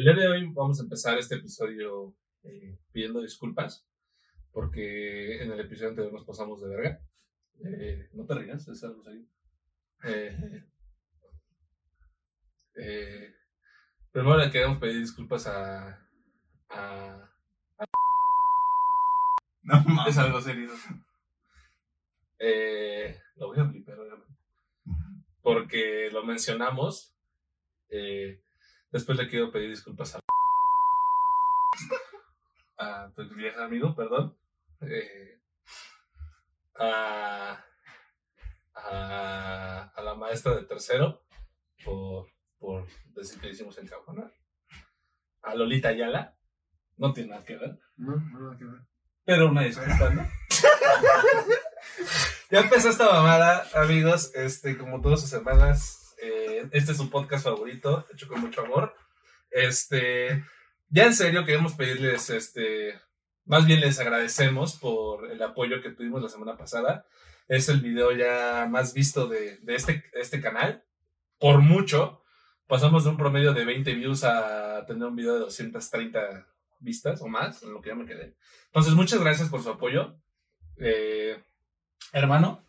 El día de hoy vamos a empezar este episodio eh, pidiendo disculpas porque en el episodio anterior nos pasamos de verga. Eh, no te rías, es algo serio. Eh, eh, primero le queremos pedir disculpas a. a No mames. es algo serio. Lo voy a flipar, obviamente. Porque lo mencionamos. Eh, después le quiero pedir disculpas a. a tu vieja amigo, perdón. Eh, a, a, a la maestra de tercero por, por decir que le hicimos encabronar. A Lolita Ayala. No tiene nada que ver. No, no, nada que ver. Pero una disculpa, ¿no? ya empezó esta mamada, amigos. Este, como todas sus semanas, eh, este es su podcast favorito, hecho con mucho amor. Este, ya en serio queremos pedirles, este, más bien les agradecemos por el apoyo que tuvimos la semana pasada. Es el video ya más visto de, de este, este canal, por mucho. Pasamos de un promedio de 20 views a tener un video de 230 vistas o más, en lo que ya me quedé. Entonces, muchas gracias por su apoyo. Eh, hermano,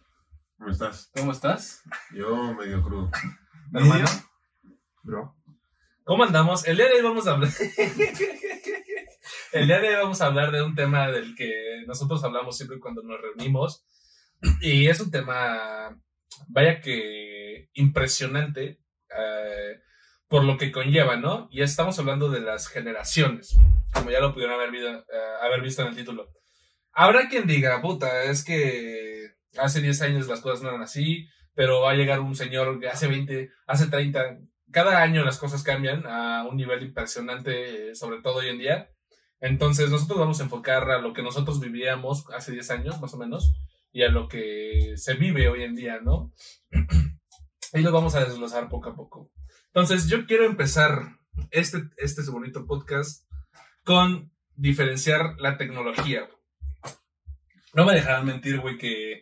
¿Cómo estás? ¿cómo estás? Yo medio crudo. Hermano, Bro. ¿cómo andamos? El día de hoy vamos a hablar. El día de hoy vamos a hablar de un tema del que nosotros hablamos siempre cuando nos reunimos. Y es un tema, vaya que impresionante eh, por lo que conlleva, ¿no? Y estamos hablando de las generaciones, como ya lo pudieron haber, eh, haber visto en el título. Habrá quien diga, puta, es que hace 10 años las cosas no eran así, pero va a llegar un señor que hace 20, hace 30. Cada año las cosas cambian a un nivel impresionante, eh, sobre todo hoy en día. Entonces nosotros vamos a enfocar a lo que nosotros vivíamos hace 10 años, más o menos, y a lo que se vive hoy en día, ¿no? Y lo vamos a desglosar poco a poco. Entonces yo quiero empezar este, este bonito podcast con diferenciar la tecnología. No me dejarán mentir, güey, que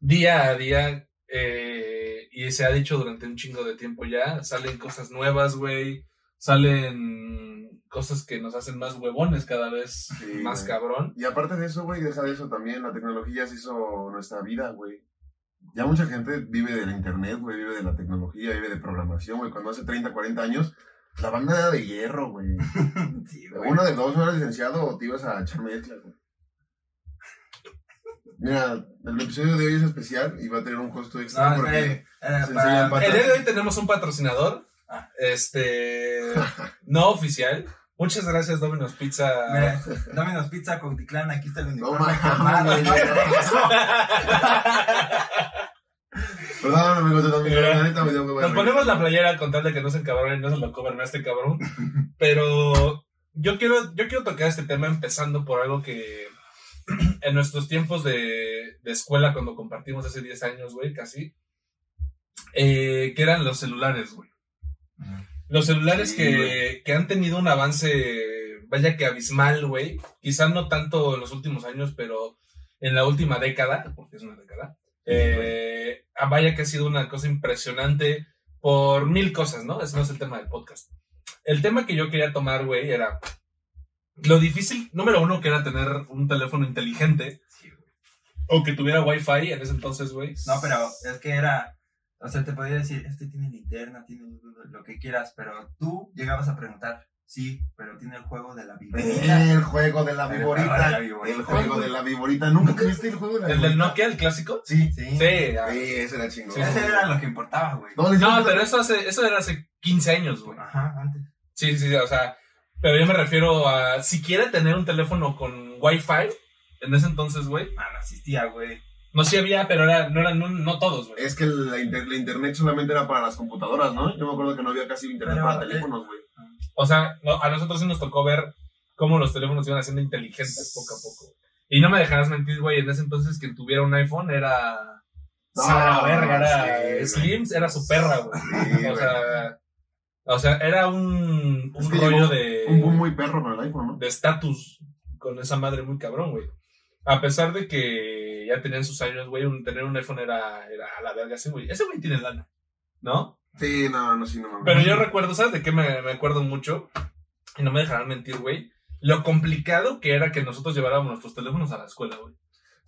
día a día, eh, y se ha dicho durante un chingo de tiempo ya, salen cosas nuevas, güey, salen cosas que nos hacen más huevones cada vez Sí, más güey. cabrón. Y aparte de eso, güey, deja de eso también, la tecnología se hizo nuestra vida, güey. Ya mucha gente vive de la internet, güey, vive de la tecnología, vive de programación, güey. Cuando hace 30, 40 años, la banda era de hierro, güey. Sí, Uno de dos, no eras licenciado o te ibas a echar mezcla, güey. Mira, el episodio de hoy es especial y va a tener un costo extra No, porque... eh, se para-. El día de hoy tenemos un patrocinador, Ah. este, no oficial. Muchas gracias, Domino's Pizza. Mira, Domino's Pizza con Ticlán, aquí está el No mames, güey. ¿no? Perdón, amigos, la neta me dio hueva Nos ponemos la playera con tal de que no se encabronen, no se lo cobren a este cabrón. Pero yo quiero, yo quiero tocar este tema empezando por algo que en nuestros tiempos de, de escuela, cuando compartimos hace 10 años, güey, casi, eh, que eran los celulares, güey. Los celulares Sí, que, que han tenido un avance, vaya que abismal, güey. Quizá no tanto en los últimos años, pero en la última década, porque es una década. eh, ah, vaya que ha sido una cosa impresionante por mil cosas, ¿no? Ese no es el tema del podcast. El tema que yo quería tomar, güey, era lo difícil, número uno, que era tener un teléfono inteligente Sí, güey. o que tuviera wifi en ese entonces, güey. No, pero es que era, o sea, te podía decir, este tiene linterna, tiene lo que quieras, pero tú llegabas a preguntar, sí, pero tiene el juego de la viborita. El juego de la El juego de viborita. la viborita. El juego de la viborita. ¿Nunca tuviste el juego de la El viborita? del Nokia, el clásico. Sí. Sí. Sí. Sí, ese era chingón. Sí, Ese era lo que importaba, güey. No, pero eso hace, eso era hace 15 años, güey. Ajá, antes. Sí, sí, sí, o sea, pero yo me refiero a si quiere tener un teléfono con Wi-Fi, en ese entonces, güey. Ah, no existía, güey. No sí había, pero era, no eran, no, no todos, güey. Es que la, inter- la internet solamente era para las computadoras, ¿no? Yo me acuerdo que no había casi internet Pero, para teléfonos, güey. O sea, no- a nosotros sí nos tocó ver cómo los teléfonos iban haciendo inteligentes poco a poco. Y no me dejarás mentir, güey, en ese entonces quien tuviera un iPhone era... No, a la verga, era sí, Slims, era su perra, güey. Sí, o sea, o sea, era un, Es un que rollo de... Un boom muy perro para el iPhone, ¿no? de estatus con esa madre muy cabrón, güey. A pesar de que ya tenían sus años, güey, un- tener un iPhone era, era a la verga ese güey. Ese güey tiene lana, ¿no? Sí, no, no, sí, no mames. Pero yo recuerdo, ¿sabes de qué me, me acuerdo mucho? y no me dejarán mentir, güey, lo complicado que era que nosotros lleváramos nuestros teléfonos a la escuela, güey.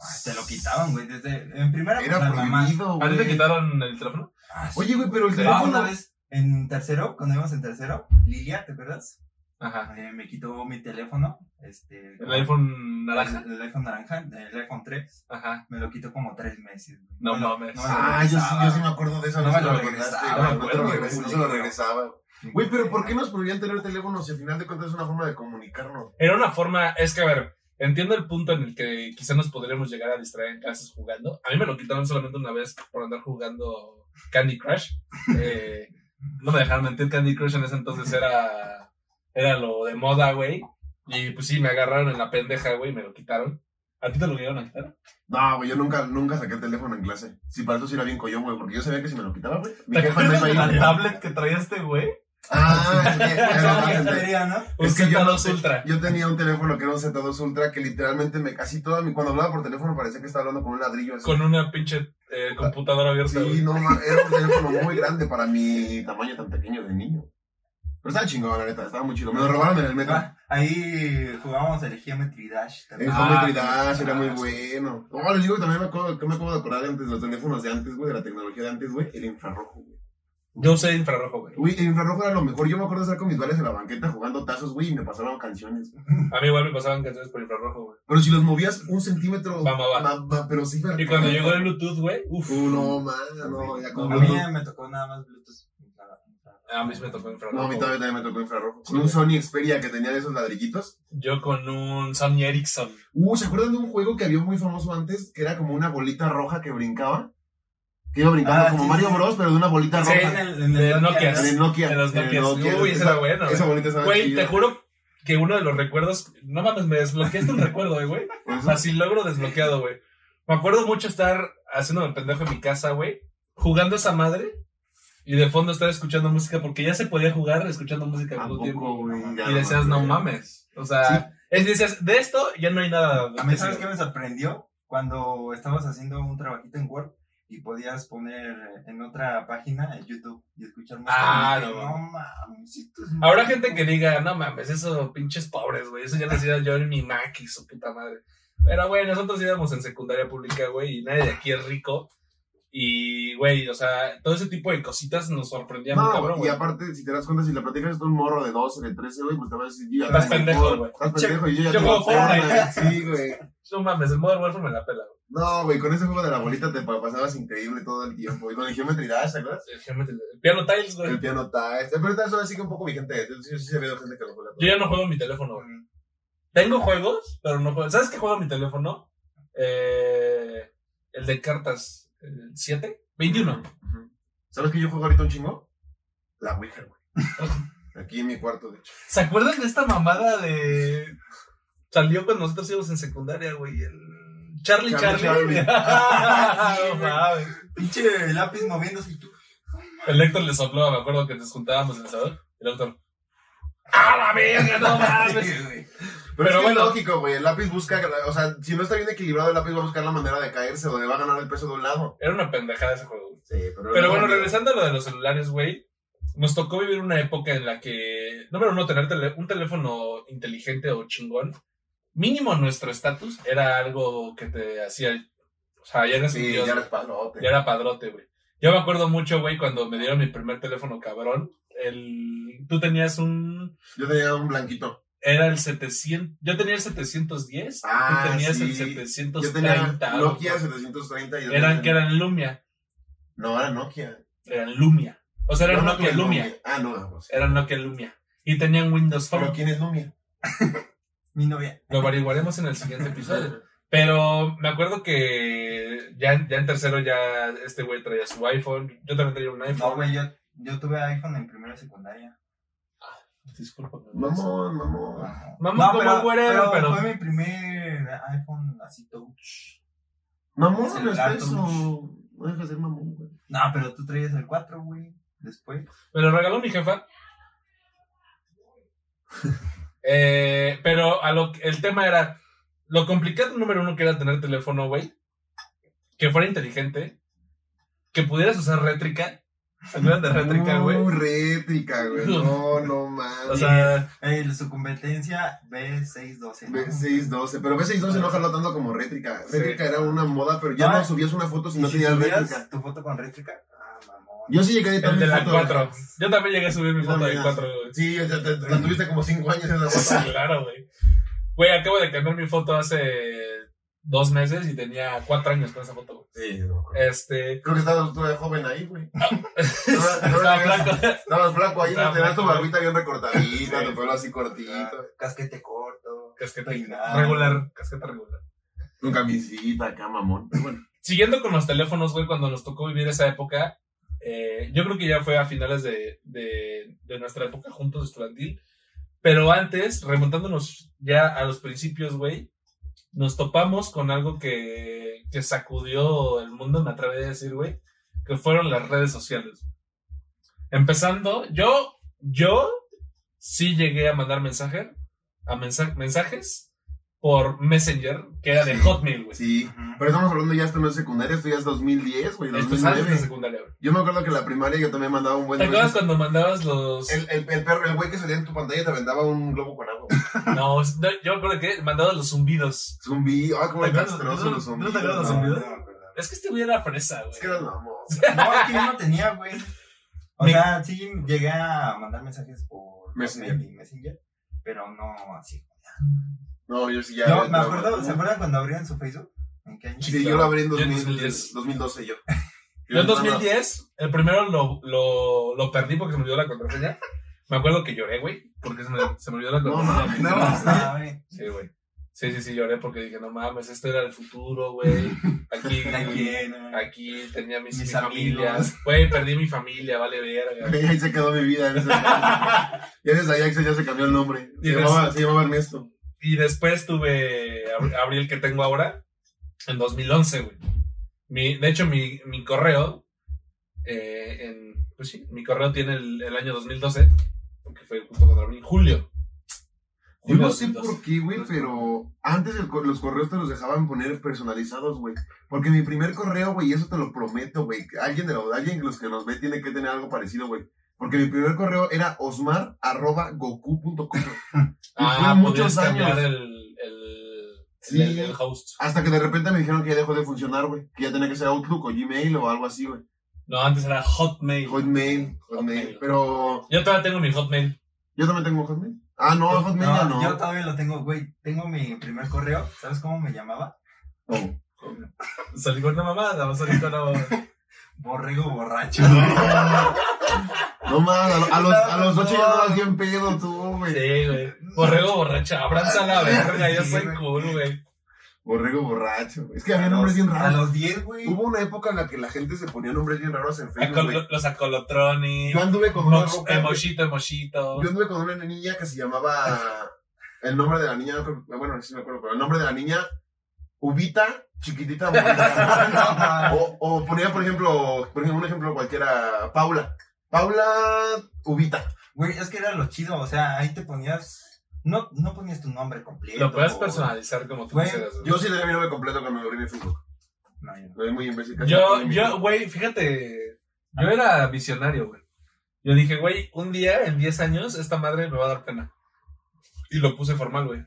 Ay, te lo quitaban, güey. Desde, en primera, pues, Era mamás. prohibido, ¿A ti te güey. quitaron el teléfono? Ah, sí. Oye, güey, pero el. Ah, teléfono... una vez en tercero, cuando íbamos en tercero, Lilia, ¿te acuerdas? Ajá. Eh, me quitó mi teléfono, este... ¿El iPhone naranja? El, el iPhone naranja, el iPhone 3, Ajá. me lo quitó como tres meses. güey. No me lo- mames. me lo Ah, yo sí, yo sí me acuerdo de eso. No No, me lo regresaba, No, no no se lo regresaba. Güey, pero ¿por qué nos prohibían tener teléfono si al final de cuentas es una forma de comunicarnos? Era una forma, es que a ver, entiendo el punto en el que quizá nos podríamos llegar a distraer en clases jugando. A mí me lo quitaron solamente una vez por andar jugando Candy Crush. Eh, no me dejaron mentir, Candy Crush en ese entonces era, era lo de moda, güey. Y pues sí, me agarraron en la pendeja, güey, y me lo quitaron. ¿A ti te lo dieron a quitar? No, güey, yo nunca, nunca saqué el teléfono en clase. Sí, para eso sí era bien collón, güey, porque yo sabía que si me lo quitaba, güey. Mi ¿Te jefa no iba a ir. la tablet que traía este güey? Ah, es que yo, Z2 Ultra. yo tenía un teléfono que era un Z2 Ultra que literalmente me casi toda mi... Cuando hablaba por teléfono parecía que estaba hablando con un ladrillo así. Con una pinche eh, computadora abierta. Sí, no, era un teléfono muy grande para mi tamaño tan pequeño de niño. Pero estaba chingón, la neta, estaba muy chido. Me lo robaron en el metro. Ah, ahí jugábamos el Geometry Dash. ¿te El acuerdas? Ah, Geometry Dash era muy bueno. Oh, les digo que también me acuerdo, que me acuerdo de acordar de antes, los teléfonos de antes, güey, de la tecnología de antes, güey, el infrarrojo, güey. Yo usé infrarrojo, güey. Uy, el infrarrojo era lo mejor. Yo me acuerdo de estar con mis bares en la banqueta jugando tazos, güey, y me pasaban canciones. A mí igual me pasaban canciones por infrarrojo, güey. Pero si los movías un centímetro, Va, va, va. va, pero sí. Y cuando llegó el Bluetooth, güey, uff. Uh, no, man, no, ya A mí me tocó nada más Bluetooth. A mí sí me tocó infrarrojo. No, a mí también, también me tocó infrarrojo. Sí, Con un. Sony Xperia que tenía de esos ladrillitos. Yo con un Sony Ericsson. Uh, ¿se acuerdan de un juego que había muy famoso antes? Que era como una bolita roja que brincaba. Que iba brincando Ah, como sí, Mario sí. Bros, pero de una bolita Sí, roja. En el, en De el Nokia. ¿no? En el Nokia. En los. Nokia. Uy, ese era bueno, Esa bolita estaba Güey, te juro que uno de los recuerdos. No mames, me desbloqueaste un recuerdo, eh, güey. Así logro desbloqueado, güey. Me acuerdo mucho estar haciéndome pendejo en mi casa, güey. Jugando esa madre. Y de fondo estar escuchando música. Porque ya se podía jugar escuchando música al ¿A mismo poco, tiempo. Y decías, no mames. O sea, es, decías, de esto ya no hay nada. A mí, ¿sabes qué me sorprendió? Cuando estabas haciendo un trabajito en Word y podías poner en otra página en YouTube y escuchar música. Ah, no. no mames, esto es Habrá gente rico". que diga, no mames, eso pinches pobres, güey. Eso ya lo hacía yo en mi Mac y su puta madre. Pero, güey, nosotros íbamos en secundaria pública, güey, y nadie de aquí es rico. Y, güey, o sea, todo ese tipo de cositas nos sorprendía muy No, cabrón, y aparte, si te das cuenta, si le platicas a un morro de 12, de 13, güey, pues te va a decir, yo ya Estás pendejo, güey. Estás pendejo y yo ya Yo juego Fortnite. Sí, güey. No mames, el Modern Warfare me la pela, güey. No, güey, con ese juego de la bolita te pa- pasabas increíble todo el tiempo. Y con el Geometry Dash, ¿te acuerdas? El Geometry- el Piano Tiles, güey. El piano. Este, pero ahorita eso sigue un poco vigente. Yo sí, sí he habido gente que lo juega. Yo ya no juego en mi teléfono, güey. Tengo juegos, pero no juego. ¿Sabes qué juego en mi teléfono? Eh, el de cartas. ¿El 7? 21. Ujú. ¿Sabes que yo juego ahorita un chingo? La Ouija, güey. Aquí en mi cuarto, de hecho. ¿Se acuerdan de esta mamada de. Salió cuando nosotros íbamos en secundaria, güey? El. Charlie Charlie Charlie. Charlie. Ah, Sí. Pinche lápiz moviéndose y tú. El Héctor le sopló, me acuerdo que nos juntábamos en el salón. El Héctor. ¡Ah, la verga! No mames. Pero, Pero es bueno. lógico, güey. El lápiz busca. O sea, si no está bien equilibrado, el lápiz va a buscar la manera de caerse, donde va a ganar el peso de un lado. Era una pendejada ese juego. Sí, pero. Pero bueno, regresando a lo de los celulares, güey. Nos tocó vivir una época en la que, número uno, tener tele- un teléfono inteligente o chingón, mínimo nuestro estatus, era algo que te hacía, o sea, ya eras un Sí, dios, ya eres palote. ya era padrote, güey. Yo me acuerdo mucho, güey, cuando me dieron mi primer teléfono cabrón, el, tú tenías un, Yo tenía un blanquito. Era el 700, yo tenía el 710, Ah, tú tenías sí. el Yo 730. tenía algo, Nokia güey. 730. Y yo eran, tenía- que eran Lumia, No, era Nokia. eran Lumia. O sea, eran No, Nokia Lumia. Ah, no, pues. Eran Nokia Lumia. Y tenían Windows Pero Phone. ¿quién es Lumia? Mi novia. Lo averiguaremos en el siguiente episodio. Pero me acuerdo que ya, ya en tercero ya este güey traía su iPhone. Yo también traía un No, iPhone. güey, yo, yo tuve iPhone en primera secundaria. Disculpa. Mamón, mamón. Mamón No, como pero, pero... fue mi primer iPhone así touch. Mamón, no es eso. No deja de ser mamón, güey. No, pero tú traías el 4, güey. Después. Me lo regaló mi jefa. Eh, pero a lo, el tema era lo complicado número uno que era tener teléfono, güey. Que fuera inteligente. Que pudieras usar rétrica. ¿Se acuerdan de rétrica, güey? Uh, rétrica, güey. No, no mames. O sea, Eh, su competencia B612. ¿no? B612, pero B612 no jaló tanto como rétrica. Sí. Rétrica era una moda, pero ya Ah. no subías una foto si ¿Y no si tenías rétrica. tu foto con rétrica? Ah, mamón. Yo sí llegué a editar el de mi la foto. 4. Yo también llegué a subir mi foto de también. 4, güey. Sí, sea, te, te- la tuviste como 5 años esa foto. Claro, güey. Güey, acabo de cambiar mi foto hace dos meses y tenía cuatro años con esa foto, güey. Sí, no, creo Este. que estabas tú de joven ahí, güey. Estaba flaco. Estabas flaco ahí, Estaba tenías tu barbita bien recortadita, tu pelo así cortito. Ah, Casquete corto. Casqueta Peinado. regular. Casqueta regular. Tu camisita acá, mamón. Pero bueno. Siguiendo con los teléfonos, güey, cuando nos tocó vivir esa época, eh, yo creo que ya fue a finales de, de, de nuestra época juntos estudiantil. Pero antes, remontándonos ya a los principios, güey, nos topamos con algo que, que sacudió el mundo, me atrevería a decir, güey, que fueron las redes sociales. Empezando, yo, yo sí llegué a mandar mensaje, a mensa- mensajes por Messenger, que era de Hotmail, güey. Sí. Pero estamos hablando ya, esto no es secundaria, esto ya es 2010, güey. Esto es antes de 2009. secundaria, güey. Yo me acuerdo que en la primaria yo también mandaba un buen ¿Te acuerdas cuando mandabas los... El, el, el perro, el güey que salía en tu pantalla te aventaba un globo con agua. No, no, yo me acuerdo que mandabas los zumbidos. Zumbi, ah, cómo ¿Te era acuerdas? castroso ¿No- los no zumbidos. te acuerdas los No, zumbidos? no. Es que este güey era fresa, güey. Es que eras mamón. No, es que yo no tenía, güey. O sea, sí llegué a mandar mensajes por Messenger. Messenger, pero no así. No, yo sí ya. Me acuerdo, ¿se acuerdan cuando abrían su Facebook? ¿En qué año? Sí, yo lo abrí en Yo en 2000, 2010. 2012 yo. Yo en 2010, el primero lo, lo, lo perdí porque se me olvidó la contraseña. Me acuerdo que lloré, güey, porque se me, se me olvidó la No contraseña. mames, No, no, güey. Sí, güey. Sí, sí, sí, lloré porque dije, no mames, esto era el futuro, güey. Aquí, Aquí, no. aquí tenía mis, Mis mi familia. amigos. Güey, perdí mi familia, vale verga. Ahí se quedó mi vida. en ese. Ya desde ahí Axel ya se cambió el nombre. Se llamaba, se llamaba Ernesto. Y después tuve, abrí el que tengo ahora en 2011, güey. Mi, de hecho, mi, mi correo, eh, en, pues sí, mi correo tiene el, el año 2012, porque fue justo cuando abrí, julio. Yo no sé 2012. por qué, güey, pero antes el los correos te los dejaban poner personalizados, güey. Porque mi primer correo, güey, y eso te lo prometo, güey. que Alguien de los, alguien de los que nos ve tiene que tener algo parecido, güey. Porque mi primer correo era osmar.goku.com. Ah, fue muchos años. el, el, Sí. el, el host. Hasta que de repente me dijeron que ya dejó de funcionar, güey. Que ya tenía que ser Outlook o Gmail o algo así, güey. No, antes era Hotmail. Hotmail, Hotmail. Hotmail. Pero Yo todavía tengo mi Hotmail. yo también tengo Hotmail. Ah, no, Hotmail ya no. Yo todavía lo tengo, güey. Tengo mi primer correo. ¿Sabes cómo me llamaba? Oh. Salí con una mamada, salí con una... Borrego borracho. No más, a, lo- a los, a los ocho ya andabas bien pedo tú, güey. Sí, güey. Borrego borracho, abranza la verga, yo soy cool, güey. Borrego borracho. Es que había A nombres bien A raros. los 10, güey. Hubo una época en la que la gente se ponía nombres bien raros en Facebook, Acol- güey. los acolotroni. Yo anduve con una roca, Emoshito, emoshito. Yo anduve con una niña que se llamaba. El nombre de la niña, no creo- bueno, sí me acuerdo, pero el nombre de la niña, Ubita, chiquitita, bonita. o, o ponía, por ejemplo, por ejemplo, un ejemplo cualquiera, Paula. Paula Ubita. Güey, es que era lo chido. O sea, ahí te ponías. No, no ponías tu nombre completo. Lo puedes o- personalizar como tú Güey, quisieras. güey. Yo sí tenía mi nombre completo cuando abrí mi Facebook. No, yo no. Lo muy imbécil. Yo, yo, güey, fíjate, yo era visionario, güey. Yo dije, güey, un día, en 10 años, esta madre me va a dar pena. Y lo puse formal, güey.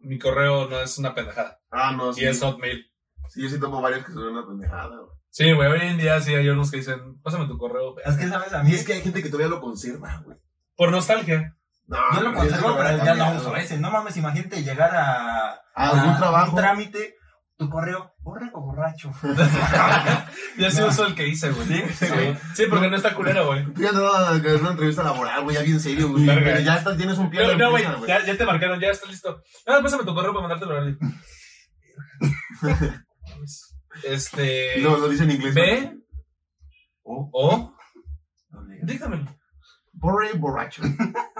Mi correo no es una pendejada. Ah, no, sí. Y es Hotmail. Sí, yo sí tomo varios que son una pendejada, güey. Sí, güey, hoy en día sí hay unos que dicen, pásame tu correo. güey. Es que, ¿sabes? A mí Y es que hay gente que todavía lo conserva, güey. Por nostalgia. No, Yo lo pero conservo, pero ya no cambiado. uso ese. No mames, imagínate llegar a, A algún trabajo. un trámite, tu correo, borrego borracho. Yo sí uso el que hice, güey. ¿Sí? Sí, güey. Sí, porque no está culero, güey. Tú ya te vas a hacer una entrevista laboral, güey, ya bien serio, güey. Verga. Pero ya estás, tienes un pie No, la no, güey, empresa, ya, ya te marcaron, ya está listo. Ah, pásame tu correo para mandártelo a Este. Luego lo dice en inglés. Ve O, o. Dígamelo. Borre borracho.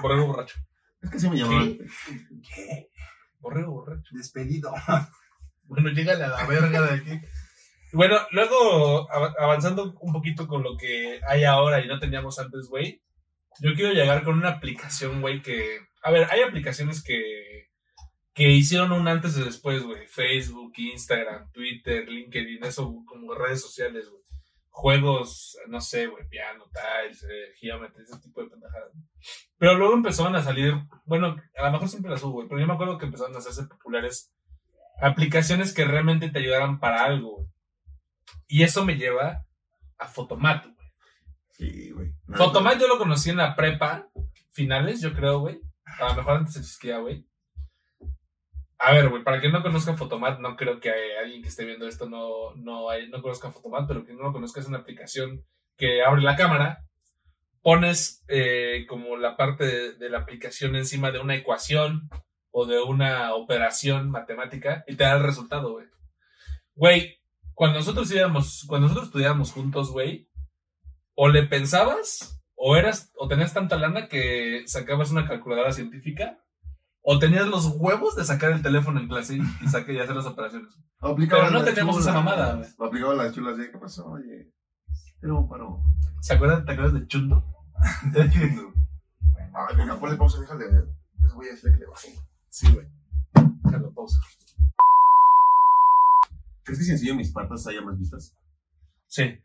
Borrego borracho. Es que sí me llamaban. ¿Qué? ¿Qué? Borrego borracho. Despedido. Bueno, llégale a la verga de aquí. Bueno, luego av- avanzando un poquito con lo que hay ahora y no teníamos antes, güey. Yo quiero llegar con una aplicación, güey, que. A ver, hay aplicaciones que. Que hicieron un antes y después, güey. Facebook, Instagram, Twitter, LinkedIn, eso como redes sociales, güey. juegos, no sé, güey, piano, tiles, eh, geometry, ese tipo de pendejadas. Pero luego empezaron a salir, bueno, a lo mejor siempre las hubo, güey, pero yo me acuerdo que empezaron a hacerse populares aplicaciones que realmente te ayudaran para algo, güey. Y eso me lleva a Photomat, güey. Sí, güey. Photomat yo lo conocí en la prepa, finales, yo creo, güey. A lo mejor antes existía, güey. A ver, güey, para quien no conozca Photomat, no creo que alguien que esté viendo esto no, no, no conozca Photomat, pero quien no lo conozca es una aplicación que abre la cámara, pones eh, como la parte de, de la aplicación encima de una ecuación o de una operación matemática y te da el resultado, güey. Güey, cuando nosotros íbamos, cuando nosotros estudiábamos juntos, güey, o le pensabas o eras o tenías tanta lana que sacabas una calculadora científica o tenías los huevos de sacar el teléfono en clase y, sacar y hacer las operaciones. Pero no las teníamos esa chulas. mamada, güey. Aplicaban las chulas de, ¿qué pasó? Oye, tengo un paro. ¿Se acuerdan? ¿Te acuerdas de Chundo? Bueno, Ay, venga, ponle pausa, déjale. Eso voy a decirle que le baje. Sí, güey. Déjalo, pausa. ¿Crees que si enseño mis patas haya más vistas? Sí.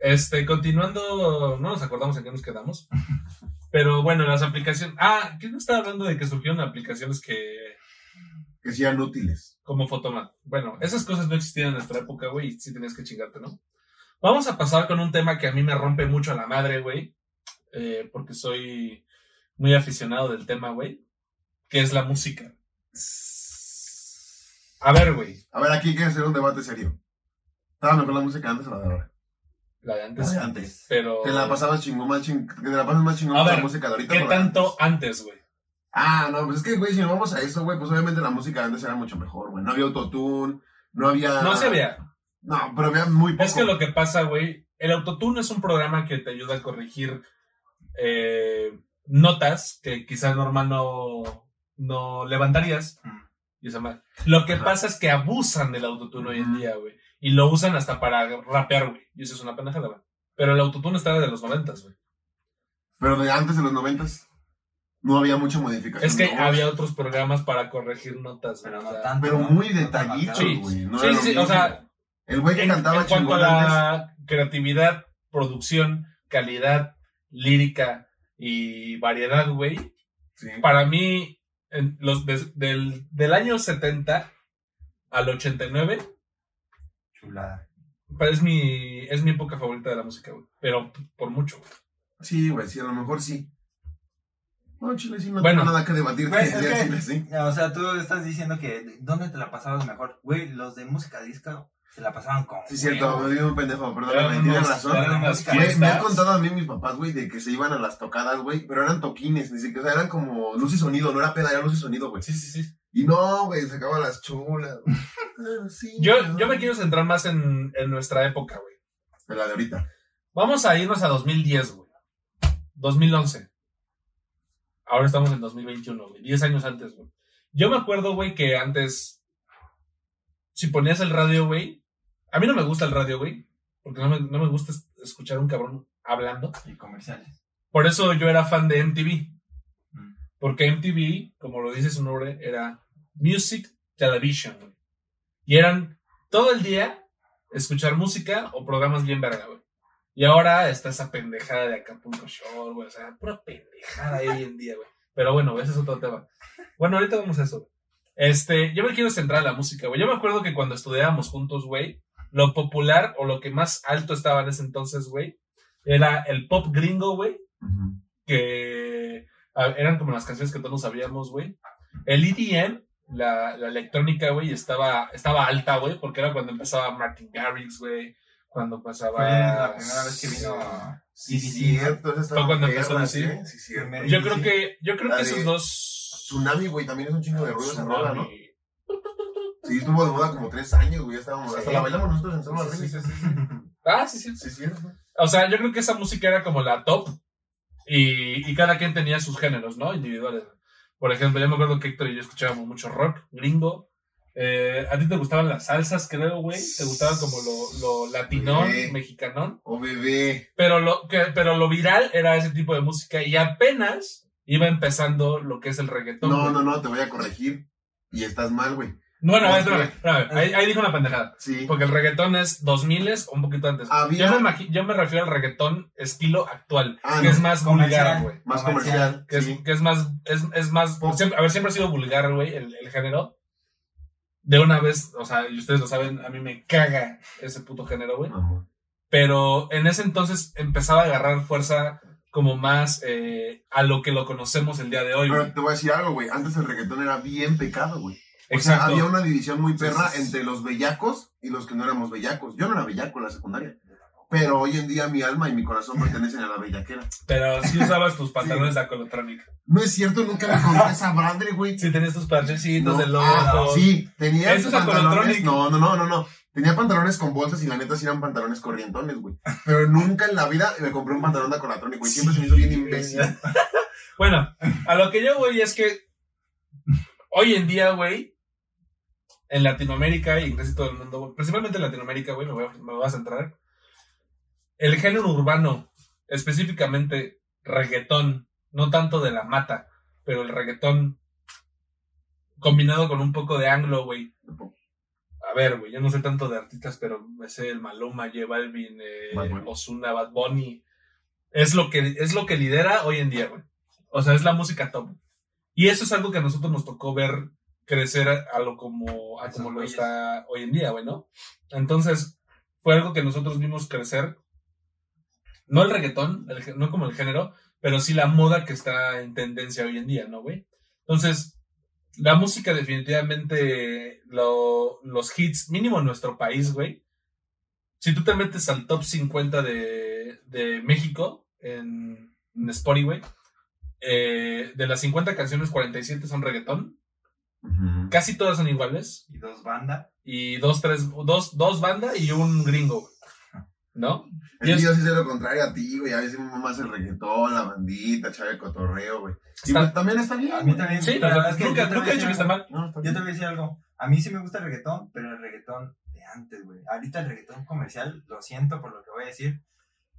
Este, continuando, no nos acordamos en qué nos quedamos. Pero bueno, las aplicaciones. Ah, ¿quién estaba hablando de que surgieron aplicaciones que. Que sean útiles. como Photomat. Bueno, esas cosas no existían en nuestra época, güey, y sí tenías que chingarte, ¿no? Vamos a pasar con un tema que a mí me rompe mucho a la madre, güey, eh, porque soy muy aficionado del tema, güey, que es la música. A ver, güey, A ver, aquí hay que hacer un debate serio. ¿Estaba mejor la música antes o la de ahora? La de antes, La de antes. pero... ¿Te la pasabas chingón más chingón? ¿Te la pasas más chingón con la música de ahorita? ¿Qué tanto antes? güey? Ah, no, pues es que, güey, si nos vamos a eso, güey, pues obviamente la música de antes era mucho mejor, güey. No había autotune, no había... No se había. No, pero había muy poco. Es que lo que pasa, güey, el autotune es un programa que te ayuda a corregir eh, notas que quizás normal no, no levantarías. Mm. Y esa madre. Lo que Ajá. pasa es que abusan del autotune hoy en día, güey. Y lo usan hasta para rapear, güey. Y eso es una pendejada, güey. Pero el autotune está desde los noventas, güey. Pero de antes de los noventas no había mucha modificación. Es que de había otros programas para corregir notas, güey. Pero o no sea, tanto. Pero muy detallitos. Sí, güey. No sí, sí, lo o sea. El güey que en, cantaba en cuanto a la creatividad, producción, calidad, lírica y variedad, güey, Sí. para mí, en los des- del, del año 70 al 89, Chulada. es mi, es mi época favorita de la música, güey. Pero por mucho, güey. Sí, güey, sí, a lo mejor sí. No, Chile, sí, no Bueno. tengo nada que debatir. Güey, es Chile, que- Chile, sí. O sea, tú estás diciendo que ¿dónde te la pasabas mejor? Güey, los de música disco se la pasaban con. Sí, cierto, me digo un pendejo, perdóname, tienes razón. Güey, me han contado a mí mis papás, güey, de que se iban a las tocadas, güey, pero eran toquines, ni siquiera, o sea, eran como luz y sonido, no era peda, era luz y sonido, güey. Sí, sí, sí. Y no, güey, sacaban las chulas. güey. Sí, Yo, no. yo me quiero centrar más en, en nuestra época, güey. De la de ahorita. Vamos a irnos a 2010, güey. 2011. Ahora estamos en 2021, güey. 10 años antes, güey. Yo me acuerdo, güey, que antes, si ponías el radio, güey. A mí no me gusta el radio, güey. Porque no me, no me gusta es- escuchar a un cabrón hablando. Y comerciales. Por eso yo era fan de MTV. Mm. Porque MTV, como lo dice su nombre, era Music Television, güey. Y eran todo el día escuchar música o programas bien verga, güey. Y ahora está esa pendejada de Acapulco Shore, güey. O sea, pura pendejada hoy en día, güey. Pero bueno, ese es otro tema. Bueno, ahorita vamos a eso. güey. Este, yo me quiero centrar en la música, güey. Yo me acuerdo que cuando estudiábamos juntos, güey, lo popular o lo que más alto estaba en ese entonces, güey, era el pop gringo, güey que eran como las canciones que todos sabíamos, güey. El EDM, la, la electrónica, güey, estaba, estaba alta, güey, porque era cuando empezaba Martin Garrix, güey, cuando pasaba... Fue la primera vez que vino. Sí, Sí, sí, cierto, esa estaba Fue cuando empezó a decir. ¿sí? Sí, cierto. Primer- Yo creo que, yo creo La que esos dos... Tsunami, güey, también es un chingo de ruido esa rola, ¿no? Sí, estuvo de moda como tres años, güey, ya estábamos, hasta la bailamos nosotros en Salva Sí, sí, Remix. sí, sí. Ah, sí, sí. Sí, cierto. O sea, yo creo que esa música era como la top y, y cada quien tenía sus géneros, ¿no? Individuales. Por ejemplo, yo me acuerdo que Héctor y yo escuchábamos mucho rock gringo. Eh, ¿A ti te gustaban las salsas, creo, güey? ¿Te gustaba como lo, lo latinón, Sí. mexicanón? Oh, bebé. Pero lo, que, pero lo viral era ese tipo de música y apenas iba empezando lo que es el reggaetón. No, güey. no, no, te voy a corregir. Y estás mal, güey. Bueno, No, espérame, espérame. Ahí, ahí dijo una pendejada. Sí. Porque el reggaetón es 2000 o un poquito antes. Había- Yo, me yo me refiero al reggaetón estilo actual, Ah, que no. es más Comercial. vulgar, güey. Más Comercial. Que, sí. es, que es más, es, es más, siempre- a ver, siempre ha sido vulgar, güey, el, el género. De una vez, o sea, y ustedes lo saben, a mí me caga ese puto género, güey. Pero en ese entonces empezaba a agarrar fuerza como más eh, a lo que lo conocemos el día de hoy, güey. Pero te voy a decir algo, güey. Antes el reggaetón era bien pecado, güey. O Exacto. sea, había una división muy perra Sí, sí, sí. entre los bellacos y los que no éramos bellacos. Yo no era bellaco en la secundaria. Pero hoy en día mi alma y mi corazón pertenecen a la bellaquera. Pero sí usabas tus pantalones de Acolotronic. No es cierto, nunca me compré esa madre, güey. Sí, tenías tus parchecitos No. de logo. Ah, sí, tenía Eso es pantalones. No, no, no, no, no. Tenía pantalones con bolsas y la neta sí eran pantalones corrientones, güey. Pero nunca en la vida me compré un pantalón de Acolotronic, güey. Siempre se me hizo bien imbécil. Bueno, a lo que yo voy es que hoy en día, güey, en Latinoamérica y en casi todo el mundo, principalmente en Latinoamérica, güey, me voy, a, me voy a centrar. El género urbano, específicamente reggaetón, no tanto de la mata, pero el reggaetón combinado con un poco de anglo, güey. A ver, güey, yo no sé tanto de artistas, pero me sé el Maluma, J Balvin, eh. Ozuna, Bad Bunny. Es lo que es lo que lidera hoy en día, güey. O sea, es la música top. Y eso es algo que a nosotros nos tocó ver crecer a, a lo como a como lo está hoy en día, güey, ¿no? Entonces, fue algo que nosotros vimos crecer. No el reggaetón, el no como el género, pero sí la moda que está en tendencia hoy en día, ¿no, güey? Entonces, la música definitivamente, lo- los hits, mínimo en nuestro país, güey. Si tú te metes al top 50 de, de México en, en Spotify, güey, eh, de las 50 canciones, 47 son reggaetón. Casi todas son iguales. Y dos bandas. Y dos, tres, dos, dos bandas y un gringo, güey. ¿no? Es es- yo sí sé lo contrario a ti, güey. A veces me más el reggaetón, la bandita, chave cotorreo, güey. Y Está- pues también está bien. A mí también. Sí, pero o sea, es que nunca, nunca he dicho que está algo. mal. No, está Yo te voy a decir algo. A mí sí me gusta el reggaetón, pero el reggaetón de antes, güey. Ahorita el reggaetón comercial, lo siento por lo que voy a decir.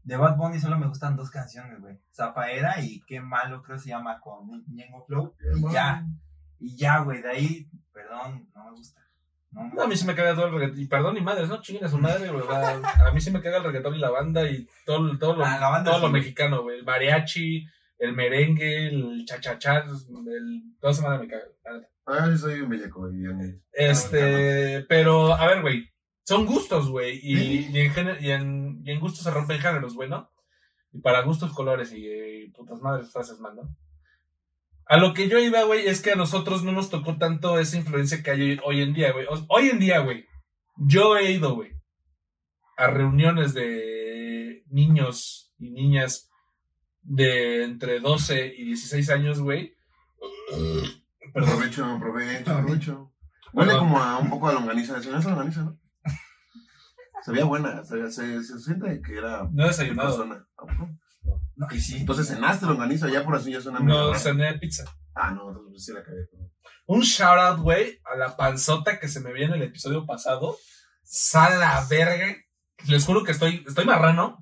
De Bad Bunny solo me gustan dos canciones, güey. Zafaera y Qué Malo, creo que se llama, con Ñengo Flow. Y ya. Y ya, güey. De ahí, perdón, no me gusta. No a mí sí me caga todo el reggaetón. Y perdón, ni madres, no chinguen a su madre, güey. a mí sí me caga el reggaetón y la banda y todo, todo lo, Ah, todo sí, lo güey. mexicano, güey. El mariachi, el merengue, el chachachá, el, toda esa madre me caga. neta. Ah, yo soy un bellaco, güey. Este, pero, a ver, güey. Son gustos, güey. Y, Sí. y, en género- y, en, y en gustos se rompen géneros, güey, ¿no? Y para gustos, colores y, y putas madres, frases más, ¿no? A lo que yo iba, güey, es que a nosotros no nos tocó tanto esa influencia que hay hoy, en día, güey. Hoy en día, güey, yo he ido, güey, a reuniones de niños y niñas de entre 12 y 16 años, güey. Perdón. Provecho, provecho, provecho. Huele como a un poco a longaniza. ¿Se es longaniza, no? Se veía buena. Se, se, se siente que era No desayunado. zona. No, y sí. Entonces cenaste longaniza, ya por así ya suena No cené pizza. Ah, no, entonces sí la cagué. Un shout out, güey, a la panzota que se me vio en el episodio pasado. Sal la verga. Les juro que estoy, estoy marrano.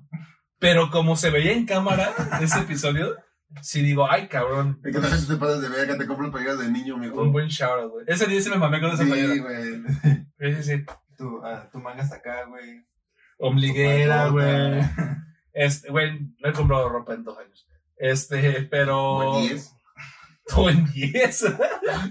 Pero como se veía en cámara ese episodio, sí digo, ay, cabrón. ¿Y qué tal si te pasas de verga? Te compras playeras de niño, mijo. Un buen shout out, güey. Ese día sí me mamé con esa Sí, playera. güey. Sí, sí, sí. Tu, ah, tu manga hasta acá, güey. Ombliguera, güey. Este, güey, no he comprado ropa en dos años. Este, pero. 10. Buen 10.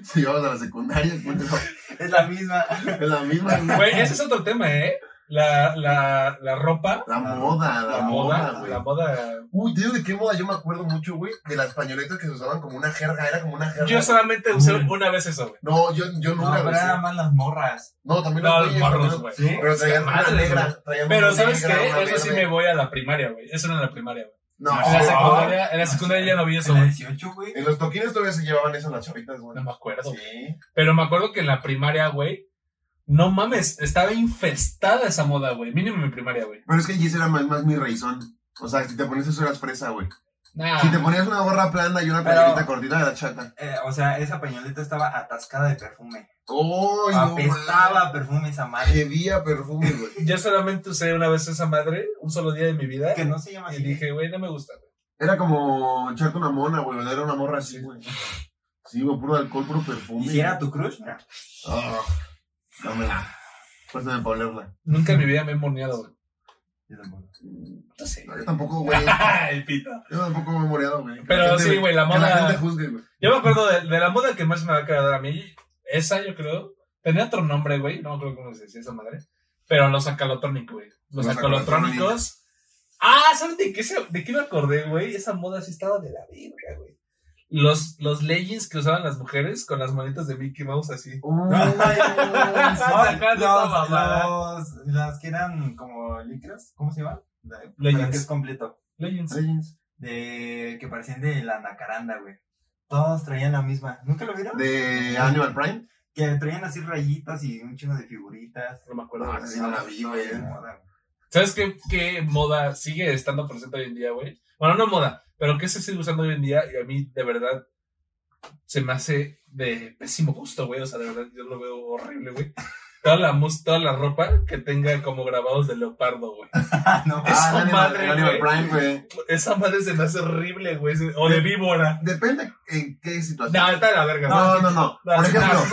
Si vamos a la secundaria, cuéntalo. Es la misma. Es la misma. Güey, ese es otro tema, ¿eh? La, la, la ropa. La moda, la, La moda, moda, güey. la moda. Uy, te digo de qué moda yo me acuerdo mucho, güey. De las pañoletas que se usaban como una jerga, era como una jerga. Yo solamente usé Mm. una vez eso, güey. No, yo, yo No, nunca lo pero eran más las morras. No, también No, los morros, güey. Sí. Pero traían una Madre, negra. traían Pero una ¿sabes negra, qué? Eso sí me voy a la primaria, güey. Eso no en la primaria, güey. No, En la secundaria, en la secundaria ya no vi eso, En la güey. 18, güey. en los toquines todavía se llevaban eso en las chavitas, güey. No me acuerdo. Sí. Pero me acuerdo que en la primaria, güey. No mames, estaba infestada esa moda, güey. Mínimo en mi primaria, güey. Pero es que Gis era más, más mi raizón. O sea, si te ponías eso eras fresa, güey. Nah. Si te ponías una gorra plana y una Pero- playerita cortita de la chata. Eh, o sea, esa pañoleta estaba atascada de perfume. ¡Oh, no! Apestaba perfume esa madre. Que día perfume, güey. Yo solamente usé una vez esa madre, un solo día de mi vida. Que no se llama Y así. dije, güey, no me gusta, güey. Era como echarte una mona, güey. Era una morra así, güey. Sí, güey, puro alcohol, puro perfume. Y si era tu crush, mira. Ah, Dámela. Pásame para olerla. Nunca en mi vida me he moneado, güey. Yo tampoco. No sé. No, yo tampoco, güey. El pito. Yo tampoco me he moreado, güey. Pero gente- sí, güey, la Que la moda- gente juzgue, güey. Yo me acuerdo de, de la moda que más me va a quedar a mí. Esa, yo creo. Tenía otro nombre, güey. No acuerdo cómo se decía esa madre. Pero los acalotrónicos, güey. Los, Los acalotrónicos. Ah, ¿sabes de qué, se- de qué me acordé, güey? Esa moda sí estaba de la verga, güey. Los, los leggings que usaban las mujeres con las manitas de Mickey Mouse así. Uy, No, las que eran como licras, ¿cómo se llaman? La- Leggings. es completo. Leggings. Legends. De que parecían de la nacaranda, güey. Todos traían la misma. ¿Nunca lo vieron? De Animal Prime. Que traían así rayitas y un chingo de figuritas. No me acuerdo. Sí no la vi, güey. ¿Sabes qué, qué moda sigue estando presente hoy en día, güey? Bueno, no moda, pero que se sigue usando hoy en día y a mí, de verdad, se me hace de pésimo gusto, güey. O sea, de verdad, yo lo veo horrible, güey. Toda la, mus toda la ropa que tenga como grabados de leopardo, güey. No. Esa Ah, madre, güey. Esa madre se me hace horrible, güey. O de víbora. Depende en qué situación. No, está la verga, güey. No, no, no. Por ejemplo, no,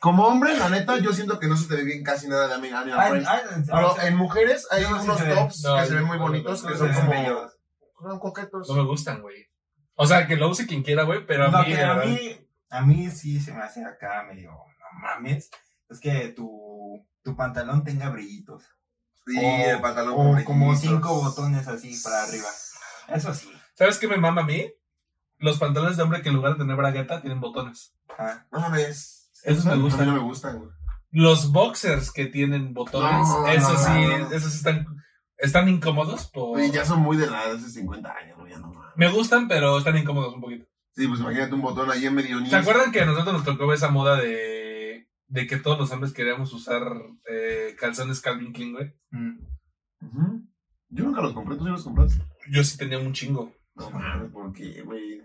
como hombre, la neta, yo siento que no se te ve bien casi nada de Animal ay, Pero en mujeres hay unos tops que se ven muy bonitos, que son como... bellos. Son coquetos. No me gustan, güey. O sea, que lo use quien quiera, güey, pero a mí, a mí, a mí sí se me hace acá medio, no mames, es que tu, tu pantalón tenga brillitos. Sí, O- el pantalón O con como cinco botones así para arriba. Eso sí. ¿sabes qué me mama a mí? Los pantalones de hombre que en lugar de tener bragueta tienen botones. Ah, No mames. Esos me A mí gustan. no me gustan, güey. Los boxers que tienen botones, No, esos no, sí, no. esos están, están incómodos. Por... Oye, ya son muy de la hace 50 años, güey, ya no. Me gustan, pero están incómodos un poquito. Sí, pues imagínate un botón ahí en medio ¿Se acuerdan que a nosotros nos tocó esa moda de, de que todos los hombres queríamos usar eh, calzones Calvin Klein, güey? mm. Yo nunca los compré, ¿tú sí los compraste? Yo sí tenía un chingo. No mames, ¿por qué, güey?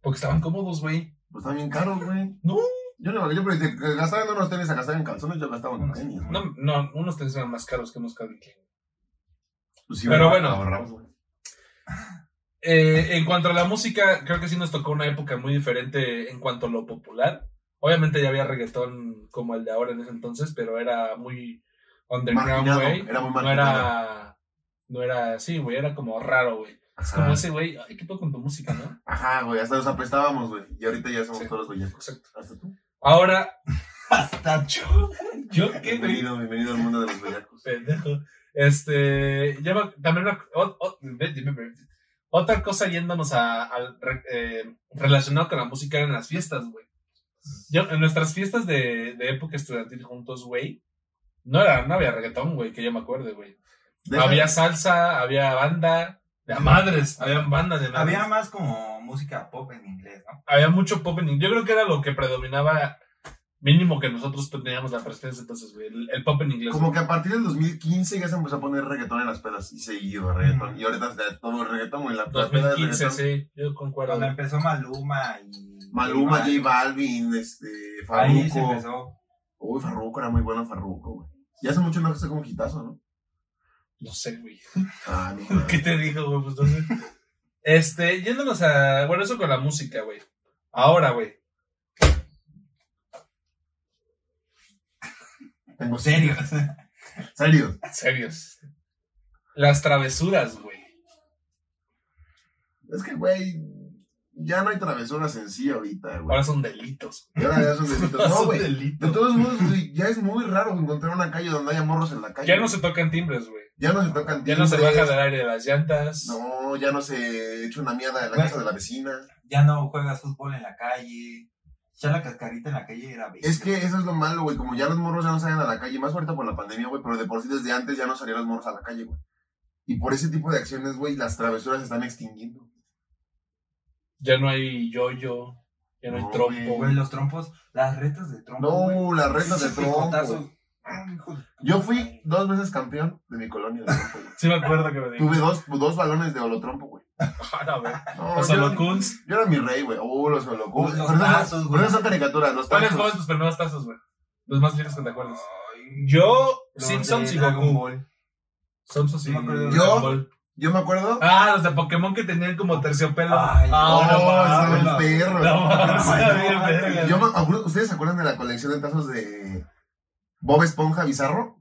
Porque estaban cómodos, güey. Pues están bien caros, güey. No. Yo no, yo pero que gastaban unos tenis a gastar en calzones, yo gastaba en tenis. güey. No, no, unos tenis eran más caros que unos Calvin Klein. Pues sí, Pero güey, bueno. ahorramos, güey. Eh, en cuanto a la música, creo que sí nos tocó una época muy diferente en cuanto a lo popular. Obviamente ya había reggaetón como el de ahora en ese entonces, pero era muy underground, Marginado, güey. era muy No marginado. era, no era así, güey, era como raro, güey. Es Ajá. como ese güey, ay, ¿qué pedo con tu música, no? Ajá, güey, hasta nos apestábamos, güey. Y ahorita ya somos Sí. todos bellacos. Exacto. Hasta tú. Ahora, Hasta yo, yo qué, Bienvenido, bienvenido al mundo de los bellacos. pendejo. Este, ya me- también o- o- otra cosa yéndonos a, re- eh, relacionado con la música eran las fiestas, güey. Yo, en nuestras fiestas de, de época estudiantil juntos, güey, no era, no había reggaetón, güey, que yo me acuerde, güey. Había salsa, había banda, de a madres, habían bandas de madres. Había más como música pop en inglés, ¿no? había mucho pop en Yo creo que era lo que predominaba, mínimo que nosotros teníamos la presencia entonces, güey, el, el pop en inglés. Como que a partir del 2015 ya se empezó a poner reggaetón en las pedas y seguido reggaetón. Mm. Y ahorita está todo el reggaetón, güey. La, la peda de 2015, reggaetón. sí, yo concuerdo. Cuando empezó Maluma y... Maluma, J Balvin, este, Ahí se Farruko. empezó. Uy, Farruko era muy bueno Farruko, güey. Y hace mucho no hace como quitazo, ¿no? No sé, güey. Ah, no. ¿Qué te dijo, güey? Pues no sé. Este, yéndonos a. Bueno, eso con la música, güey. Ahora, güey. Tengo Serio. Serio. Serios. Las travesuras, güey. Es que, güey, ya no hay travesuras en sí ahorita, güey. Ahora son delitos. Y ahora ya son delitos. No. De todos modos, güey, ya es muy raro encontrar una calle donde haya morros en la calle. Ya no se tocan timbres, güey. Ya no se tocan Ya no se timbres. baja del aire de las llantas. No, ya no se echa una mierda en la casa de la vecina. Ya no juegas fútbol en la calle. Ya la cascarita en la calle era bello. Es que eso es lo malo, güey. Como ya los morros ya no salen a la calle, más ahorita por la pandemia, güey, pero de por sí desde antes ya no salían los morros a la calle, güey. Y por ese tipo de acciones, güey, las travesuras se están extinguiendo. Ya no hay yo-yo. Ya no hay trompo. Güey, los trompos, las retas de trompo. güey. No, las retas de trompo. De- Yo fui dos veces campeón de mi colonia de trompo, güey. Sí me acuerdo que me dijo. Tuve dos, dos balones de holotrompo, güey. Ah, no, güey. No, Los yo, holocuns. yo era mi rey, güey. Oh, los holocuns. Los Pero tazos, güey. pero esas son caricaturas, los ¿Cuáles tazos. fueron tus primeros tazos, güey? Los más viejos que te acuerdas. Yo, Simpsons y Goku. Simpsons y No me acuerdo de Yo-. Yo me acuerdo. Ah, los de Pokémon que tenían como terciopelo. Ay, ah, no, no, estaba mames. el perro. No, no, mames. verga. Yo me acuerdo- ¿Ustedes se acuerdan de la colección de tazos de. Bob Esponja Bizarro.